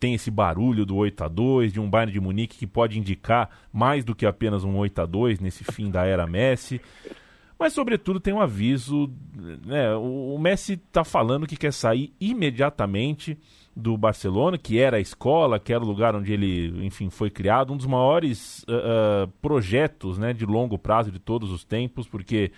Tem esse barulho do 8 a 2 de um Bayern de Munique que pode indicar mais do que apenas um 8 a 2 nesse fim da era Messi. Mas, sobretudo, tem um aviso: né, o Messi está falando que quer sair imediatamente do Barcelona, que era a escola, que era o lugar onde ele, enfim, foi criado, um dos maiores uh, uh, projetos né, de longo prazo de todos os tempos, porque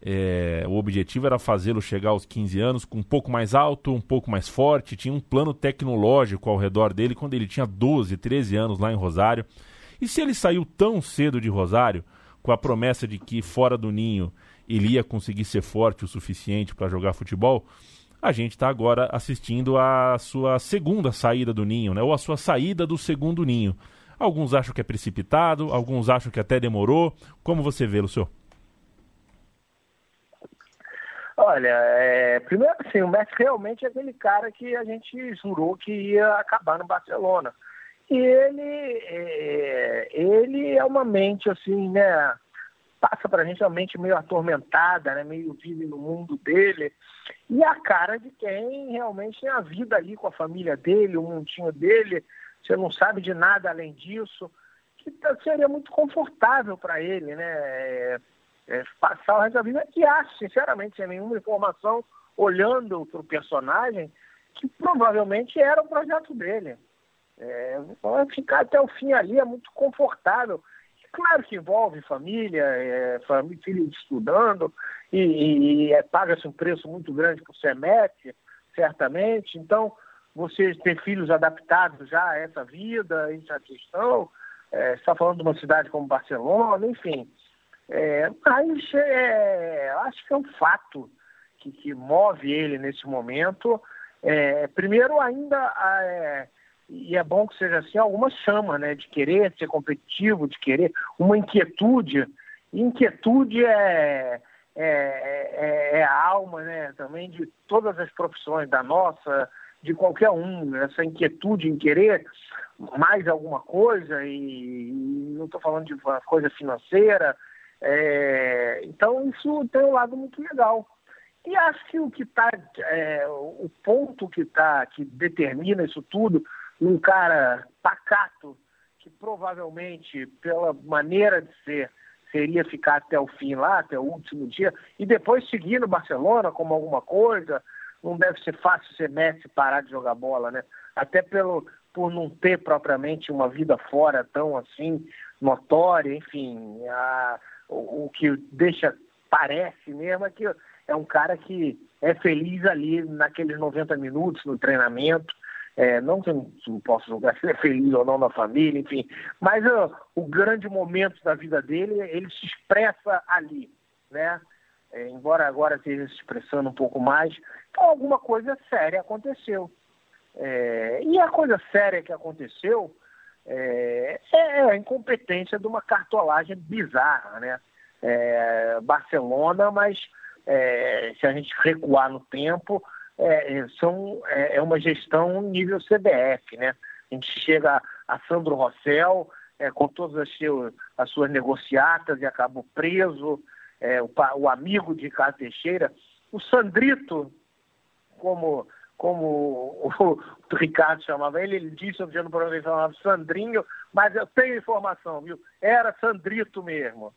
é, o objetivo era fazê-lo chegar aos 15 anos com um pouco mais alto, um pouco mais forte, tinha um plano tecnológico ao redor dele quando ele tinha 12, 13 anos lá em Rosário. E se ele saiu tão cedo de Rosário, com a promessa de que fora do ninho ele ia conseguir ser forte o suficiente para jogar futebol, a gente está agora assistindo a sua segunda saída do ninho, né? ou a sua saída do segundo ninho. Alguns acham que é precipitado, alguns acham que até demorou. Como você vê, Lucio? Olha, é, primeiro assim, o Messi realmente é aquele cara que a gente jurou que ia acabar no Barcelona. E ele é, ele é uma mente assim, né? passa para a gente uma mente meio atormentada, né? meio vive no mundo dele, e a cara de quem realmente tem a vida ali com a família dele, o mundinho dele, você não sabe de nada além disso, que tá, seria muito confortável para ele, né? É, é, passar o resto da vida, e acho, sinceramente, sem nenhuma informação, olhando para o personagem, que provavelmente era o projeto dele. É, ficar até o fim ali é muito confortável Claro que envolve família, é, família, filhos estudando, e, e, e é, paga-se um preço muito grande por semestre, certamente. Então, você ter filhos adaptados já a essa vida, essa questão, é, está falando de uma cidade como Barcelona, enfim. É, mas é, acho que é um fato que, que move ele nesse momento. É, primeiro, ainda, é, e é bom que seja assim, alguma chama né, de querer ser competitivo, de querer uma inquietude. Inquietude é, é, é, é, a alma né, também de todas as profissões, da nossa, de qualquer um, essa inquietude em querer mais alguma coisa, e, não estou falando de uma coisa financeira. É, então, isso tem um lado muito legal. E acho que o que está, é, o ponto que tá, que determina isso tudo, um cara pacato, que provavelmente, pela maneira de ser, seria ficar até o fim lá, até o último dia, e depois seguir no Barcelona como alguma coisa. Não deve ser fácil ser Messi parar de jogar bola, né? Até pelo, por não ter propriamente uma vida fora tão assim notória, enfim, a, o, o que deixa, parece mesmo, é que é um cara que é feliz ali naqueles 90 minutos no treinamento, é, não que eu não posso julgar [laughs] se ele é feliz ou não na família, enfim. Mas uh, o grande momento da vida dele, ele se expressa ali, né? É, embora agora esteja se expressando um pouco mais, então alguma coisa séria aconteceu. É, e a coisa séria que aconteceu é, é, a incompetência de uma cartolagem bizarra, né? É, Barcelona, mas é, se a gente recuar no tempo, é, é, são, é, é, uma gestão nível CBF, né? A gente chega a Sandro Rossell é, com todas as, seu, as suas negociatas e acabou preso, é, o, o, amigo de Ricardo Teixeira, o Sandrito, como, como o, [laughs] o Ricardo chamava ele, ele disse outro dia no programa ele chamava Sandrinho, mas eu tenho informação, viu? Era Sandrito mesmo.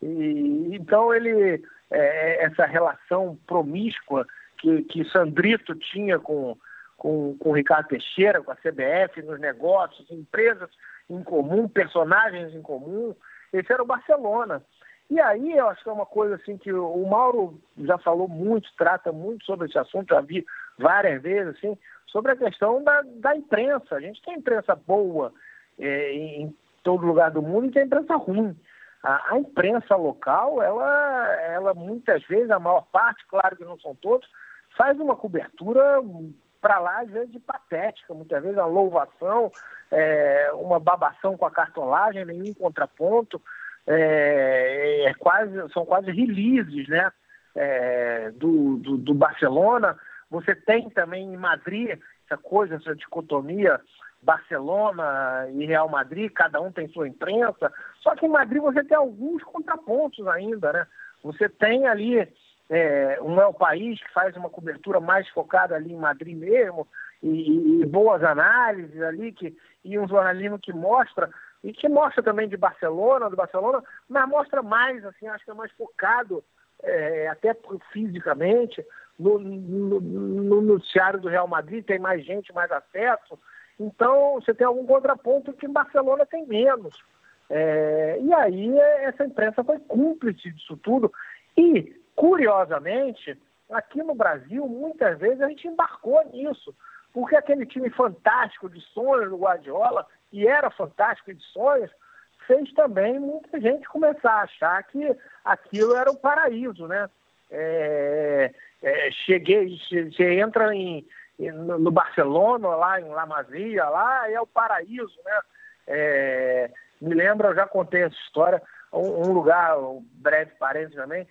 E, então ele, essa relação promíscua que, que Sandrito tinha com, com, com Ricardo Teixeira, com a CBF, nos negócios, empresas em comum, personagens em comum. Esse era o Barcelona. E aí eu acho que é uma coisa assim que o Mauro já falou muito, trata muito sobre esse assunto, já vi várias vezes, assim, sobre a questão da, da imprensa. A gente tem imprensa boa é, em todo lugar do mundo e tem imprensa ruim. A, a, imprensa local, ela, ela muitas vezes, a maior parte, claro que não são todos, faz uma cobertura para lá, às vezes, de patética, muitas vezes uma louvação, é, uma babação com a cartolagem, nenhum contraponto, é, é quase, são quase releases né, é, do, do, do, Barcelona. Você tem também em Madrid essa coisa, essa dicotomia Barcelona e Real Madrid, cada um tem sua imprensa, só que em Madrid você tem alguns contrapontos ainda, né? Você tem ali é, um o país que faz uma cobertura mais focada ali em Madrid mesmo, e, e, boas análises ali, que, e um jornalismo que mostra, e que mostra também de Barcelona, do Barcelona, mas mostra mais, assim, acho que é mais focado, é, até fisicamente, no, no, no, noticiário do Real Madrid, tem mais gente, mais acesso, então você tem algum contraponto que Barcelona tem menos. É, e aí essa imprensa foi cúmplice disso tudo. E Curiosamente, aqui no Brasil, muitas vezes a gente embarcou nisso, porque aquele time fantástico de sonhos do Guardiola, e era fantástico de sonhos, fez também muita gente começar a achar que aquilo era o paraíso, né? É, é, cheguei, você entra em, no Barcelona, lá em La Masia, lá é o paraíso, né? É, me lembra, eu já contei essa história, um, um lugar, um breve parênteses também,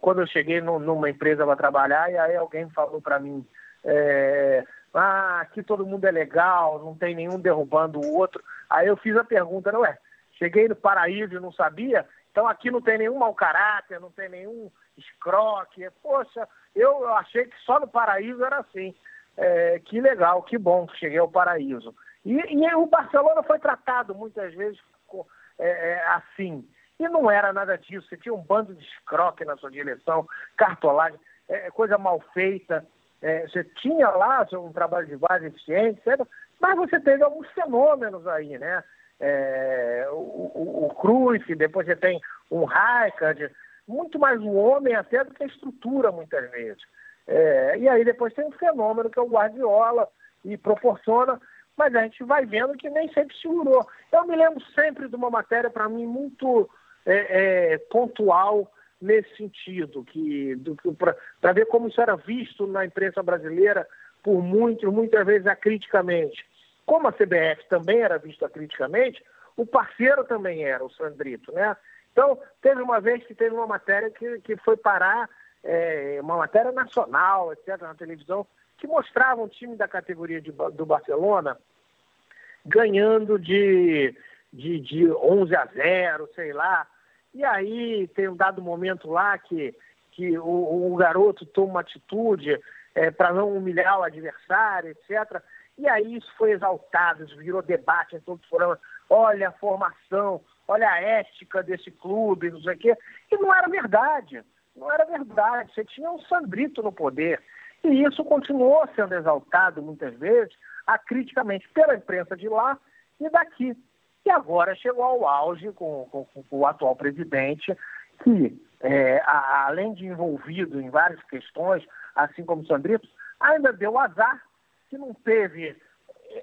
quando eu cheguei no, numa empresa para trabalhar, e aí alguém falou para mim, é, ah, aqui todo mundo é legal, não tem nenhum derrubando o outro. Aí eu fiz a pergunta, não é? Cheguei no paraíso e não sabia, então aqui não tem nenhum mau caráter, não tem nenhum escroque. Poxa, eu achei que só no paraíso era assim. É, que legal, que bom que cheguei ao paraíso. E, e o Barcelona foi tratado muitas vezes é, é, assim. E não era nada disso. Você tinha um bando de escroque na sua direção, cartolagem, é, coisa mal feita. É, você tinha lá um trabalho de base eficiente, etc. Mas você teve alguns fenômenos aí, né? É, o, o, o Cruyff, depois você tem um Rijkaard, muito mais o homem até do que a estrutura, muitas vezes. É, e aí depois tem um fenômeno que é o Guardiola e proporciona, mas a gente vai vendo que nem sempre segurou. Eu me lembro sempre de uma matéria, para mim, muito é, é, pontual nesse sentido, que, para ver como isso era visto na imprensa brasileira por muitos, muitas vezes acriticamente. Como a CBF também era vista criticamente, o parceiro também era, o Sandrito, né? Então, teve uma vez que teve uma matéria que, que foi parar, é, uma matéria nacional, etc., na televisão, que mostrava um time da categoria de, do Barcelona ganhando de, de, de 11 a 0, sei lá. E aí tem um dado momento lá que, que o, o garoto toma uma atitude é, para não humilhar o adversário, etc. E aí isso foi exaltado, isso virou debate em todos os programas. Olha a formação, olha a ética desse clube, não sei o quê. E não era verdade. Não era verdade. Você tinha um Sandrito no poder. E isso continuou sendo exaltado muitas vezes, acriticamente, pela imprensa de lá e daqui. E agora chegou ao auge com, com, com o atual presidente, que, é, a, além de envolvido em várias questões, assim como o Sandrito, ainda deu azar que não teve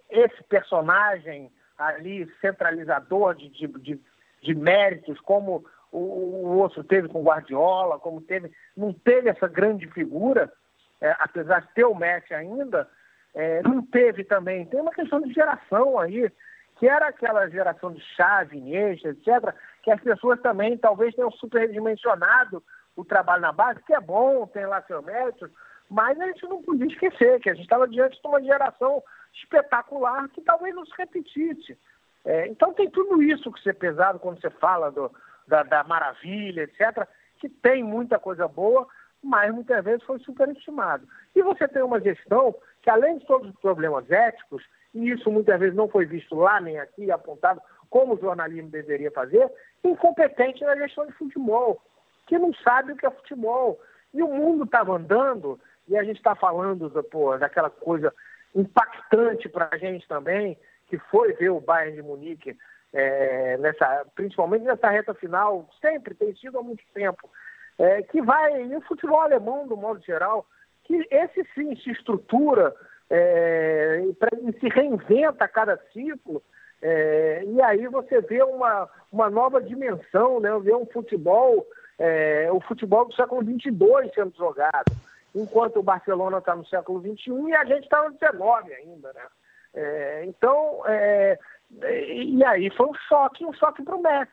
esse personagem ali centralizador de, de, de, de méritos, como o, o, outro teve com Guardiola, como teve, não teve essa grande figura, é, apesar de ter o Messi ainda, é, não teve também. Tem uma questão de geração aí, que era aquela geração de Chave, Iniesta, etc., que as pessoas também talvez tenham superdimensionado o trabalho na base, que é bom, tem lá seu mérito, mas a gente não podia esquecer que a gente estava diante de uma geração espetacular que talvez não se repetisse. É, então tem tudo isso que ser pesado quando você fala do, da, da, maravilha, etc., que tem muita coisa boa, mas muitas vezes foi superestimado. E você tem uma gestão que, além de todos os problemas éticos, e isso muitas vezes não foi visto lá nem aqui, apontado como o jornalismo deveria fazer, incompetente na gestão de futebol, que não sabe o que é futebol. E o mundo estava andando e a gente está falando pô, daquela coisa impactante para a gente também, que foi ver o Bayern de Munique, é, nessa, principalmente nessa reta final, sempre tem sido há muito tempo, é, que vai, e o futebol alemão, do modo geral, que esse sim se estrutura é, e se reinventa a cada ciclo, é, e aí você vê uma, uma nova dimensão, né? vê um futebol, é, o futebol do século XXII sendo jogado enquanto o Barcelona está no século XXI e a gente está no XIX ainda, né? É, então, é, e aí foi um choque, um choque para o Messi,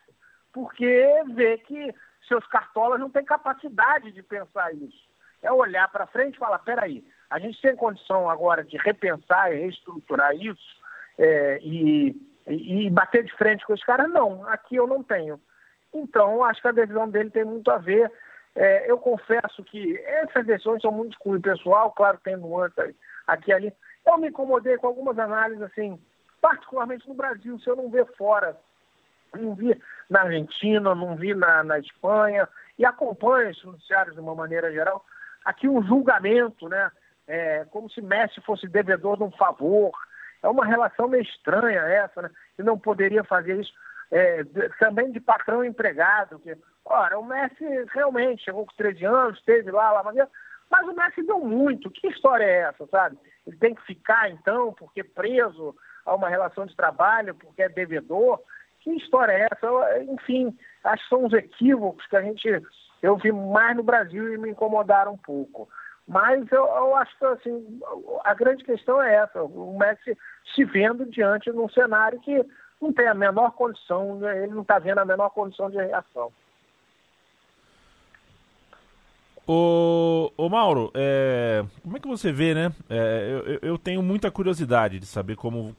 porque vê que seus cartolas não têm capacidade de pensar isso. É olhar para frente e falar, peraí, a gente tem condição agora de repensar e reestruturar isso é, e, e, bater de frente com os caras? Não, aqui eu não tenho. Então, acho que a decisão dele tem muito a ver é, eu confesso que essas decisões são muito de pessoal, claro, tem nuances aqui e ali. Eu me incomodei com algumas análises, assim, particularmente no Brasil, se eu não ver fora. Não vi na Argentina, não vi na, na Espanha, e acompanho os noticiários de uma maneira geral. Aqui um julgamento, né? É, como se Messi fosse devedor de um favor. É uma relação meio estranha essa, né? E não poderia fazer isso é, também de patrão empregado. Que, ora, o Messi realmente chegou com 13 anos, esteve lá, lá, mas, mas o Messi deu muito. Que história é essa, sabe? Ele tem que ficar, então, porque preso a uma relação de trabalho, porque é devedor. Que história é essa? Enfim, acho que são os equívocos que a gente eu vi mais no Brasil e me incomodaram um pouco. Mas eu, eu, acho que assim, a grande questão é essa, o Messi se vendo diante de um cenário que não tem a menor condição, né? ele não está vendo a menor condição de reação. Ô, ô Mauro, é, como é que você vê, né? É, eu, eu, tenho muita curiosidade de saber como,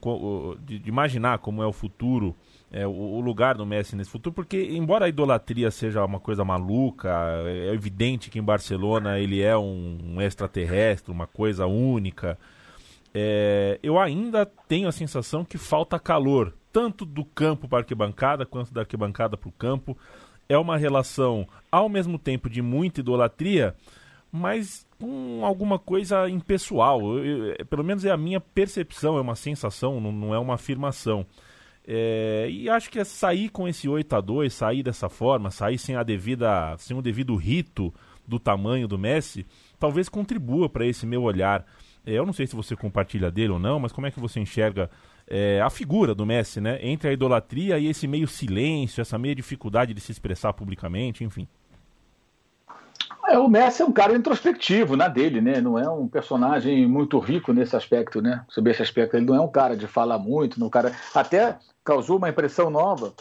de, de imaginar como é o futuro, é, o, o, lugar do Messi nesse futuro, porque embora a idolatria seja uma coisa maluca, é, é evidente que em Barcelona ele é um, um extraterrestre, uma coisa única. É, eu ainda tenho a sensação que falta calor tanto do campo para a arquibancada quanto da arquibancada para o campo. É uma relação, ao mesmo tempo, de muita idolatria, mas com alguma coisa impessoal. Eu, eu, pelo menos é a minha percepção, é uma sensação, não, não é uma afirmação. É, e acho que é sair com esse 8 a 2 sair dessa forma, sair sem, a devida, sem o devido rito do tamanho do Messi, talvez contribua para esse meu olhar. É, eu não sei se você compartilha dele ou não, mas como é que você enxerga é, a figura do Messi, né? Entre a idolatria e esse meio silêncio, essa meia dificuldade de se expressar publicamente, enfim. É, o Messi é um cara introspectivo na dele, né? Não é um personagem muito rico nesse aspecto, né? Sobre esse aspecto, ele não é um cara de falar muito, não cara até causou uma impressão nova,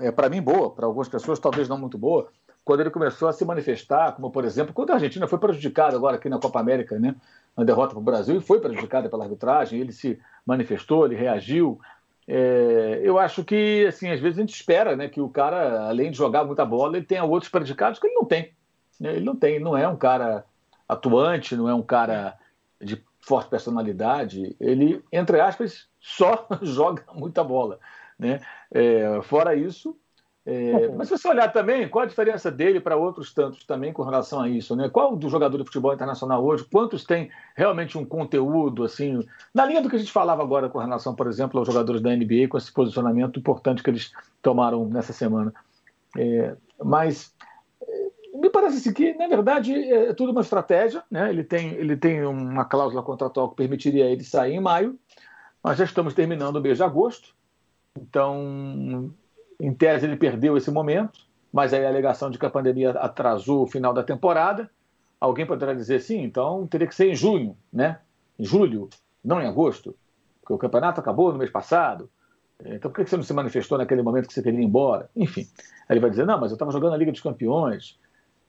é, para mim boa, para algumas pessoas talvez não muito boa, quando ele começou a se manifestar, como por exemplo, quando a Argentina foi prejudicada agora aqui na Copa América, né? Na derrota para o Brasil e foi prejudicada pela arbitragem, ele se manifestou, ele reagiu. É, eu acho que, assim, às vezes a gente espera, né, que o cara, além de jogar muita bola, ele tenha outros predicados que ele não tem. Né? Ele não tem, não é um cara atuante, não é um cara de forte personalidade. Ele, entre aspas, só [laughs] joga muita bola. Né? É, fora isso, é, mas se você olhar também, qual a diferença dele para outros tantos também com relação a isso? Né? Qual do jogador de futebol internacional hoje? Quantos tem realmente um conteúdo, assim, na linha do que a gente falava agora com relação, por exemplo, aos jogadores da NBA, com esse posicionamento importante que eles tomaram nessa semana? É, mas me parece assim, que, na verdade, é, é tudo uma estratégia. Né? Ele, tem, ele tem uma cláusula contratual que permitiria ele sair em maio, mas já estamos terminando o mês de agosto. Então, em tese, ele perdeu esse momento, mas aí a alegação de que a pandemia atrasou o final da temporada. Alguém poderá dizer sim, então teria que ser em junho, né? Em julho, não em agosto, porque o campeonato acabou no mês passado. Então por que você não se manifestou naquele momento que você queria ir embora? Enfim. Aí ele vai dizer, não, mas eu estava jogando a Liga dos Campeões,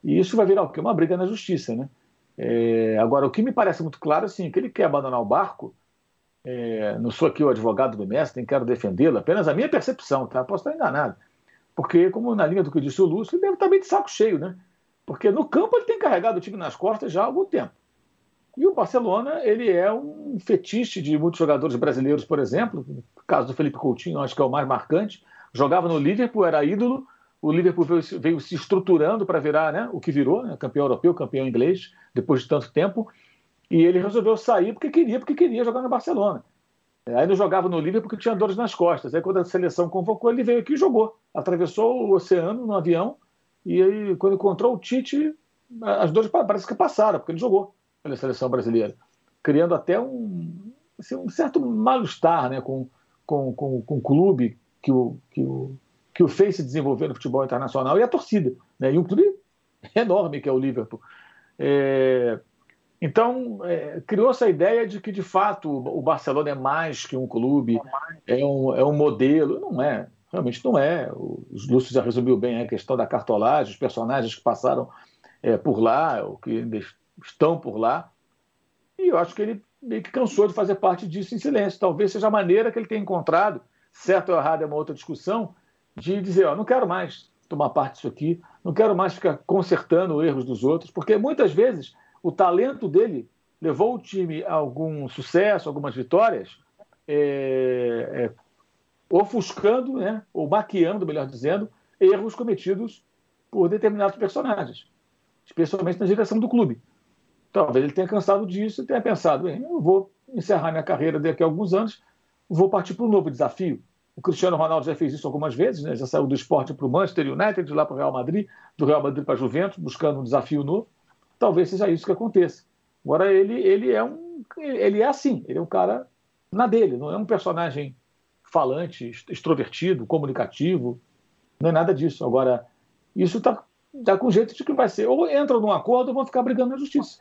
e isso vai virar o quê? Uma briga na justiça, né? É, agora, o que me parece muito claro, assim, que ele quer abandonar o barco, é, não sou aqui o advogado do mestre, nem quero defendê-lo, apenas a minha percepção, tá? Posso estar enganado. Porque, como na linha do que disse o Lúcio, ele deve estar bem de saco cheio, né? Porque no campo ele tem carregado o time nas costas já há algum tempo. E o Barcelona, ele é um fetiche de muitos jogadores brasileiros, por exemplo. No caso do Felipe Coutinho, acho que é o mais marcante. Jogava no Liverpool, era ídolo, o Liverpool veio, veio se estruturando para virar né, o que virou, né, campeão europeu, campeão inglês, depois de tanto tempo. E ele resolveu sair porque queria, porque queria jogar no Barcelona. Aí não jogava no Liverpool porque tinha dores nas costas. Aí quando a seleção convocou, ele veio aqui e jogou. Atravessou o oceano no avião e aí quando encontrou o Tite, as dores parece que passaram, porque ele jogou pela seleção brasileira, criando até um, assim, um certo mal-estar né, com, com, com, com o clube que o, que o, que o fez se desenvolver no futebol internacional e a torcida. Né? E um clube enorme que é o Liverpool. É... Então, é, criou essa ideia de que, de fato, o Barcelona é mais que um clube, é um, é um modelo. Não é, realmente não é. O Lúcio já resumiu bem a questão da cartolagem, os personagens que passaram é, por lá, ou que ainda estão por lá. E eu acho que ele meio que cansou de fazer parte disso em silêncio. Talvez seja a maneira que ele tenha encontrado, certo ou errado é uma outra discussão, de dizer, ó, não quero mais tomar parte disso aqui, não quero mais ficar consertando erros dos outros, porque muitas vezes o talento dele levou o time a algum sucesso, algumas vitórias, é, é, ofuscando, né, ou maquiando, melhor dizendo, erros cometidos por determinados personagens, especialmente na direção do clube. Talvez ele tenha cansado disso e tenha pensado, eu vou encerrar minha carreira daqui a alguns anos, vou partir para um novo desafio. O Cristiano Ronaldo já fez isso algumas vezes, né? já saiu do esporte para o Manchester United, de lá para o Real Madrid, do Real Madrid para a Juventus, buscando um desafio novo. Talvez seja isso que aconteça. Agora, ele, ele, é um, ele é assim, ele é um cara na dele, não é um personagem falante, extrovertido, comunicativo, não é nada disso. Agora, isso está tá com jeito de que vai ser. Ou entram num acordo ou vão ficar brigando na justiça.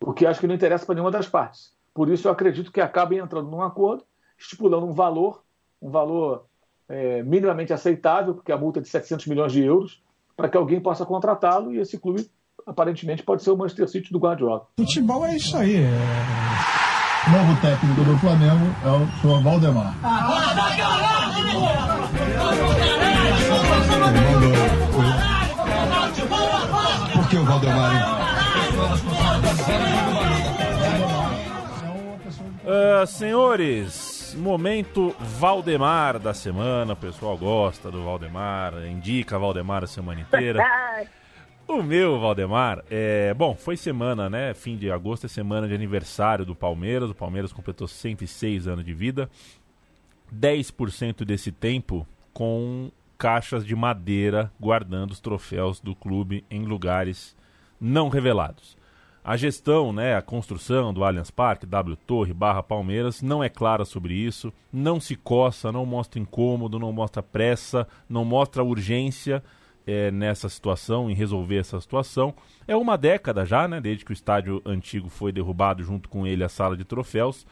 O que acho que não interessa para nenhuma das partes. Por isso, eu acredito que acabem entrando num acordo, estipulando um valor um valor é, minimamente aceitável, porque a multa é de 700 milhões de euros, para que alguém possa contratá-lo e esse clube aparentemente pode ser o Manchester City do Guardiola. Futebol é isso aí. É... O novo técnico do Flamengo é o senhor Valdemar. Por que o Valdemar? Uh, senhores, momento Valdemar da semana. O pessoal gosta do Valdemar, indica Valdemar a semana inteira. O meu Valdemar, é, bom, foi semana, né? Fim de agosto é semana de aniversário do Palmeiras. O Palmeiras completou 106 anos de vida. 10% desse tempo com caixas de madeira guardando os troféus do clube em lugares não revelados. A gestão, né, a construção do Allianz Parque, W Torre barra Palmeiras, não é clara sobre isso, não se coça, não mostra incômodo, não mostra pressa, não mostra urgência é, nessa situação, em resolver essa situação. É uma década já, né, desde que o estádio antigo foi derrubado, junto com ele a sala de troféus.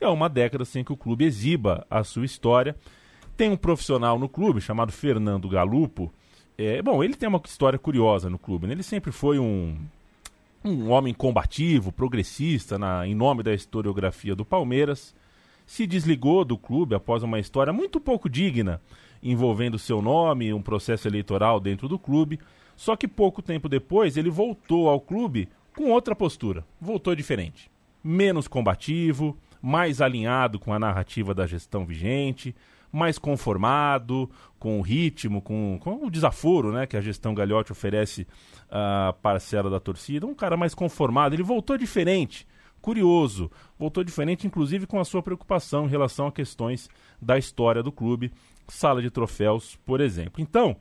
É uma década sem que o clube exiba a sua história. Tem um profissional no clube chamado Fernando Galupo. É, bom, ele tem uma história curiosa no clube. Né? Ele sempre foi um, um homem combativo, progressista, na, em nome da historiografia do Palmeiras. Se desligou do clube após uma história muito pouco digna envolvendo seu nome, um processo eleitoral dentro do clube. Só que pouco tempo depois ele voltou ao clube com outra postura. Voltou diferente. Menos combativo, mais alinhado com a narrativa da gestão vigente, mais conformado com o ritmo, com, com o desaforo né, que a gestão Gagliotti oferece à parcela da torcida. Um cara mais conformado, ele voltou diferente, curioso, voltou diferente, inclusive com a sua preocupação em relação a questões da história do clube, sala de troféus, por exemplo. Então,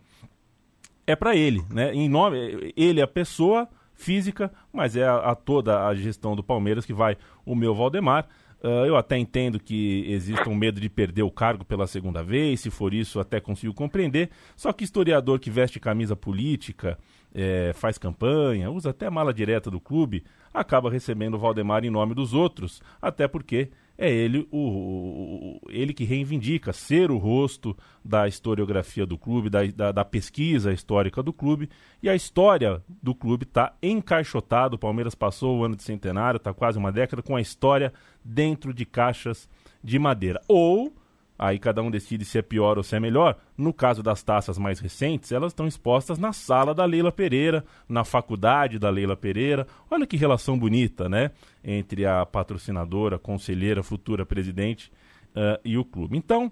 é para ele, né? Em nome, ele é a pessoa física, mas é a, a, toda a gestão do Palmeiras que vai o meu Valdemar. Uh, eu até entendo que exista um medo de perder o cargo pela segunda vez, se for isso, até consigo compreender. Só que historiador que veste camisa política, é, faz campanha, usa até mala direta do clube, acaba recebendo o Valdemar em nome dos outros, até porque é ele o, o, ele que reivindica ser o rosto da historiografia do clube, da, da, da pesquisa histórica do clube. E a história do clube está encaixotada. O Palmeiras passou o ano de centenário, está quase uma década, com a história dentro de caixas de madeira. Ou Aí cada um decide se é pior ou se é melhor. No caso das taças mais recentes, elas estão expostas na sala da Leila Pereira, na faculdade da Leila Pereira. Olha que relação bonita, né? Entre a patrocinadora, conselheira, futura presidente uh, e o clube. Então,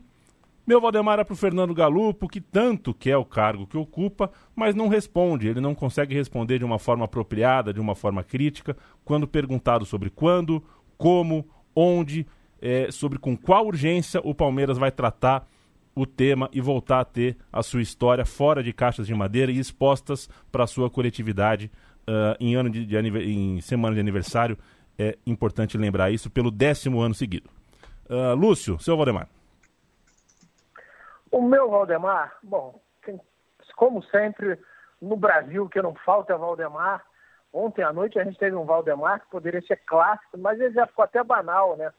meu Valdemar é para o Fernando Galupo, que tanto quer o cargo que ocupa, mas não responde. Ele não consegue responder de uma forma apropriada, de uma forma crítica, quando perguntado sobre quando, como, onde é, sobre com qual urgência o Palmeiras vai tratar o tema e voltar a ter a sua história fora de caixas de madeira e expostas para a sua coletividade uh, em, ano de, de, em semana de aniversário. É importante lembrar isso pelo décimo ano seguido. Uh, Lúcio, seu Valdemar. O meu Valdemar, bom, como sempre, no Brasil, que não falta é Valdemar. Ontem à noite a gente teve um Valdemar que poderia ser clássico, mas ele já ficou até banal, né?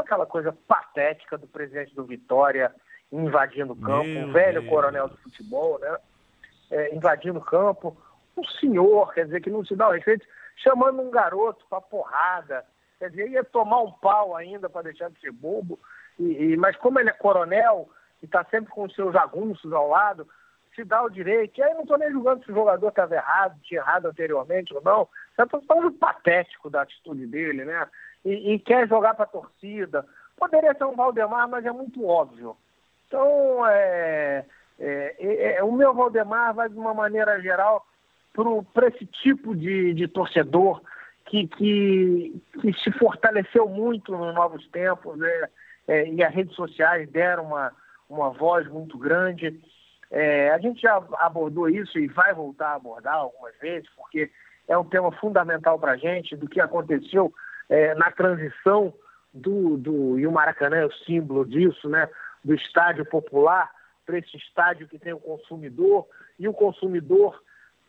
Aquela coisa patética do presidente do Vitória invadindo o campo, Meu um velho Deus. coronel do futebol, né? É, invadindo o campo, um senhor, quer dizer, que não se dá o respeito, chamando um garoto para porrada, quer dizer, ia tomar um pau ainda para deixar de ser bobo, e, e, mas como ele é coronel e está sempre com os seus jagunços ao lado, se dá o direito, e aí não estou nem julgando se o jogador estava errado, tinha errado anteriormente ou não, estou falando patético da atitude dele, né? E, e quer jogar para a torcida. Poderia ser um Valdemar, mas é muito óbvio. Então, é, é, é, é o meu Valdemar vai, de uma maneira geral, para esse tipo de, de torcedor que, que, que, se fortaleceu muito nos novos tempos, né? É, e as redes sociais deram uma, uma voz muito grande. É, a gente já abordou isso e vai voltar a abordar algumas vezes, porque é um tema fundamental para a gente do que aconteceu é, na transição do, do. E o Maracanã é o símbolo disso, né? Do estádio popular para esse estádio que tem o consumidor, e o consumidor,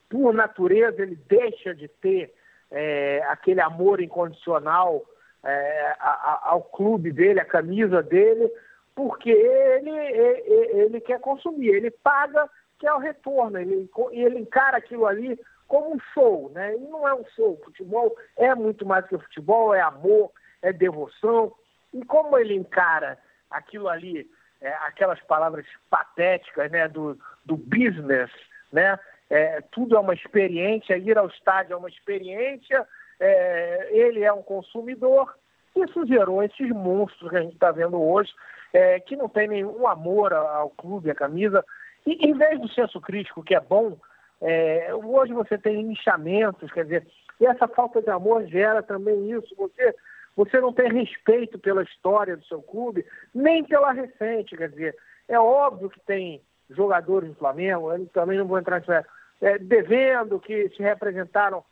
por natureza, ele deixa de ter é, aquele amor incondicional é, a, a, ao clube dele, a camisa dele, porque ele, ele, ele quer consumir, ele paga, que é o retorno, ele, ele encara aquilo ali como um show, né? E não é um show. Futebol é muito mais que futebol, é amor, é devoção. E como ele encara aquilo ali, é, aquelas palavras patéticas, né, do, do business, né? É, tudo é uma experiência, ir ao estádio é uma experiência, é, ele é um consumidor. Isso gerou esses monstros que a gente está vendo hoje, é, que não tem nenhum amor ao clube, à camisa. E em vez do senso crítico, que é bom, é, hoje você tem inchamentos, quer dizer, e essa falta de amor gera também isso. Você, você não tem respeito pela história do seu clube, nem pela recente. Quer dizer, é óbvio que tem jogadores do Flamengo, eu também não vou entrar nisso, é, devendo, que se representaram.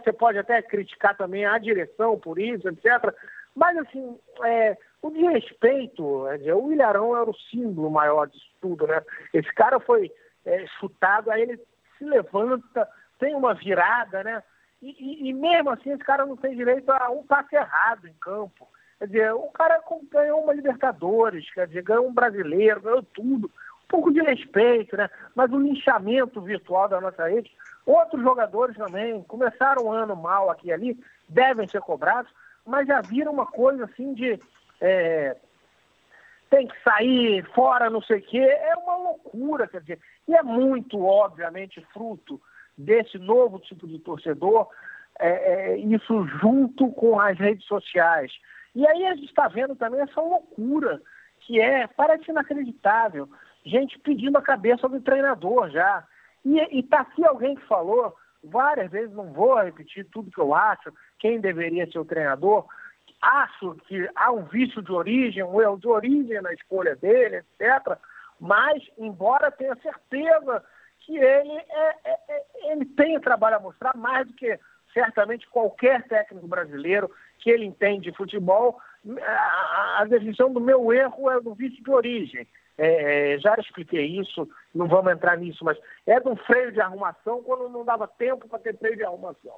Você pode até criticar também a direção por isso, etc. Mas, assim, é, o desrespeito, é, o Ilharão era o símbolo maior disso tudo, né? Esse cara foi é, chutado, aí ele se levanta, tem uma virada, né? E, e, e, mesmo assim esse cara não tem direito a um passe errado em campo. Quer dizer, o cara ganhou uma Libertadores, quer dizer, ganhou um brasileiro, ganhou tudo. Um pouco de respeito, né? Mas o linchamento virtual da nossa rede, outros jogadores também começaram o ano mal aqui e ali, devem ser cobrados, mas já viram uma coisa assim de é, tem que sair fora, não sei o quê, é uma loucura, quer dizer, e é muito, obviamente, fruto desse novo tipo de torcedor, é, é, isso junto com as redes sociais. E aí a gente está vendo também essa loucura, que é, parece inacreditável, gente pedindo a cabeça do treinador já. E está aqui alguém que falou várias vezes, não vou repetir tudo que eu acho, quem deveria ser o treinador, acho que há um vício de origem, um erro de origem na escolha dele, etc. Mas, embora tenha certeza que ele, é, é, é, ele tem trabalho a mostrar mais do que certamente qualquer técnico brasileiro que ele entende de futebol, a, a definição do meu erro é do vício de origem. É, é, já expliquei isso, não vamos entrar nisso, mas é um freio de arrumação quando não dava tempo para ter freio de arrumação.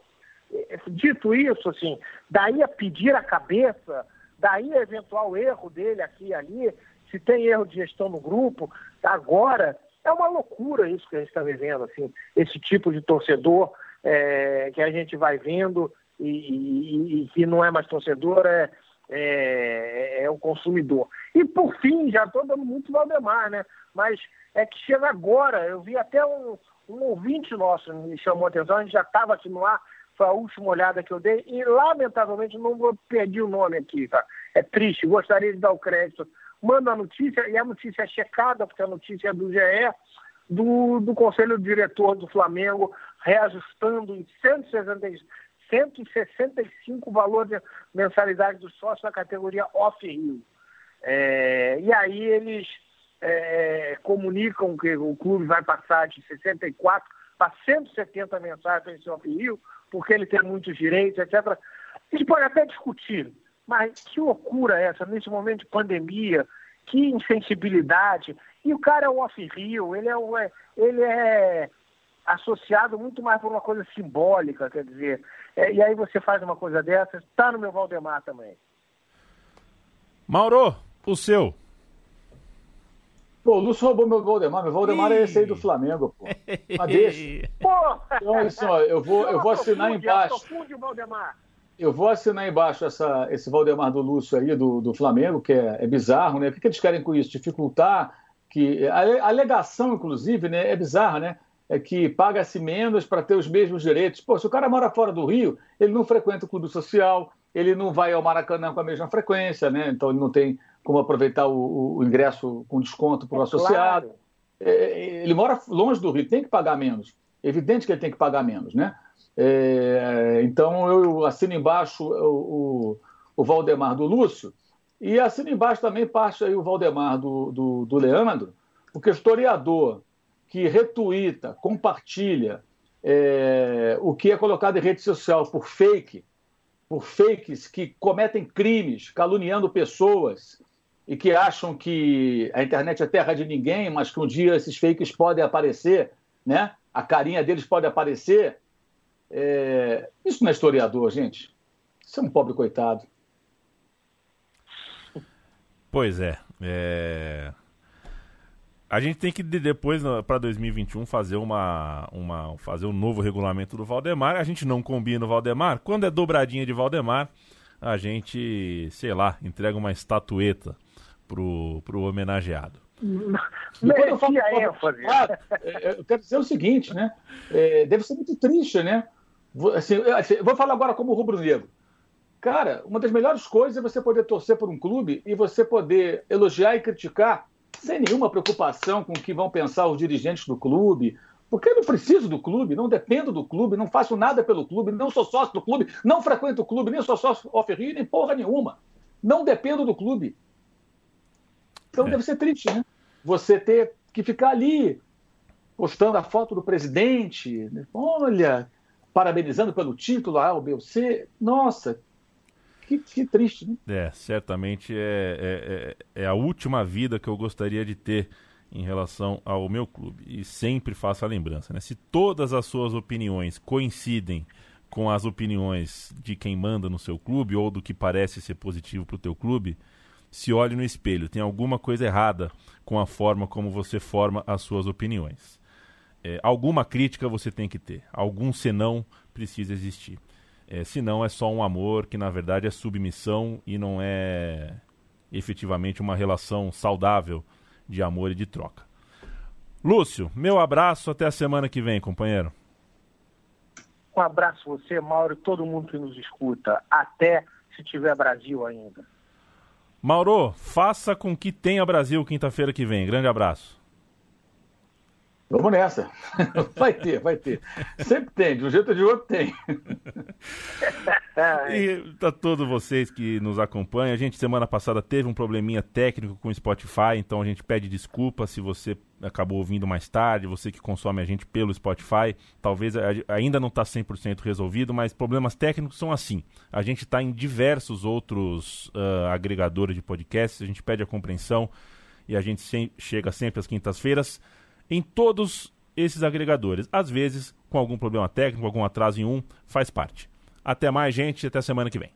É, dito isso, assim, daí a pedir a cabeça, daí a eventual erro dele aqui e ali, se tem erro de gestão no grupo, agora é uma loucura isso que a gente está vivendo, assim, esse tipo de torcedor é, que a gente vai vendo e, e, e, que não é mais torcedor, é, é, é o consumidor. E por fim, já estou dando muito Valdemar, né? Mas é que chega agora, eu vi até um, um ouvinte nosso me chamou a atenção, a gente já estava aqui no ar, foi a última olhada que eu dei, e lamentavelmente não vou perder o nome aqui, tá? É triste, gostaria de dar o crédito. Manda a notícia, e a notícia é checada, porque a notícia é do GE, do, do Conselho Diretor do Flamengo, reajustando em 160, 165 valor de mensalidade do sócio na categoria off-rio. É, e aí eles é, comunicam que o clube vai passar de 64 para 170 mensais para esse off-rio, porque ele tem muitos direitos, etc. A gente pode até discutir, mas que loucura é essa, nesse momento de pandemia, que insensibilidade. E o cara é o off-rio, ele é, é, ele é associado muito mais por uma coisa simbólica, quer dizer. É, e aí você faz uma coisa dessa, está no meu Valdemar também. Mauro, o seu. Pô, o Lúcio roubou meu Valdemar. Meu Valdemar Ih. é esse aí do Flamengo, pô. Mas deixa. [laughs] Então, assim, ó, eu vou, eu vou assinar embaixo. Eu vou assinar embaixo essa, esse Valdemar do Lúcio aí, do, do Flamengo, que é, é bizarro, né? O que, que eles querem com isso? Dificultar que. A, a alegação, inclusive, né, é bizarra, né? É que paga-se menos para ter os mesmos direitos. Pô, se o cara mora fora do Rio, ele não frequenta o clube social, ele não vai ao Maracanã com a mesma frequência, né? Então ele não tem como aproveitar o, o ingresso com desconto para o é associado. Claro. É, é, ele mora longe do Rio, tem que pagar menos. Evidente que ele tem que pagar menos, né? É, então eu assino embaixo o, o, o, Valdemar do Lúcio e assino embaixo também parte aí o Valdemar do, do, do Leandro, porque historiador que retuita, compartilha é, o que é colocado em rede social por fake, por fakes que cometem crimes, caluniando pessoas, e que acham que a internet é terra de ninguém, mas que um dia esses fakes podem aparecer, né? A carinha deles pode aparecer. É... Isso não é historiador, gente. Isso é um pobre coitado. Pois é. é... A gente tem que depois para 2021 fazer uma, uma fazer um novo regulamento do Valdemar. A gente não combina o Valdemar. Quando é dobradinha de Valdemar, a gente, sei lá, entrega uma estatueta pro, pro homenageado. Quando eu falo ênfase. É, é, eu quero dizer o seguinte, né? É, deve ser muito triste, né? Assim, assim, vou falar agora como rubro-negro. Cara, uma das melhores coisas é você poder torcer por um clube e você poder elogiar e criticar sem nenhuma preocupação com o que vão pensar os dirigentes do clube, porque eu não preciso do clube, não dependo do clube, não faço nada pelo clube, não sou sócio do clube, não frequento o clube, nem sou sócio off-rio, nem porra nenhuma. Não dependo do clube. Então é. deve ser triste, né? Você ter que ficar ali postando a foto do presidente, né? olha, parabenizando pelo título A, o B, o C. Nossa, que, que, triste, né? É, certamente é, é, é, é, a última vida que eu gostaria de ter em relação ao meu clube. E sempre faço a lembrança, né? Se todas as suas opiniões coincidem com as opiniões de quem manda no seu clube ou do que parece ser positivo para o teu clube, se olhe no espelho. Tem alguma coisa errada com a forma como você forma as suas opiniões. É, alguma crítica você tem que ter, algum senão precisa existir. É, senão é só um amor que na verdade é submissão e não é efetivamente uma relação saudável de amor e de troca. Lúcio, meu abraço, até a semana que vem, companheiro. Um abraço você, Mauro, e todo mundo que nos escuta. Até se tiver Brasil ainda. Mauro, faça com que tenha Brasil quinta-feira que vem. Grande abraço. Vamos nessa. [laughs] Vai ter, vai ter. Sempre tem, de um jeito ou de outro tem. [laughs] e a todos vocês que nos acompanham, a gente semana passada teve um probleminha técnico com o Spotify, então a gente pede desculpa se você acabou ouvindo mais tarde, você que consome a gente pelo Spotify, talvez ainda não está 100% resolvido, mas problemas técnicos são assim. A gente está em diversos outros uh, agregadores de podcasts, a gente pede a compreensão e a gente se chega sempre às quintas-feiras em todos esses agregadores. Às vezes, com algum problema técnico, algum atraso em um, faz parte. Até mais, gente, até semana que vem.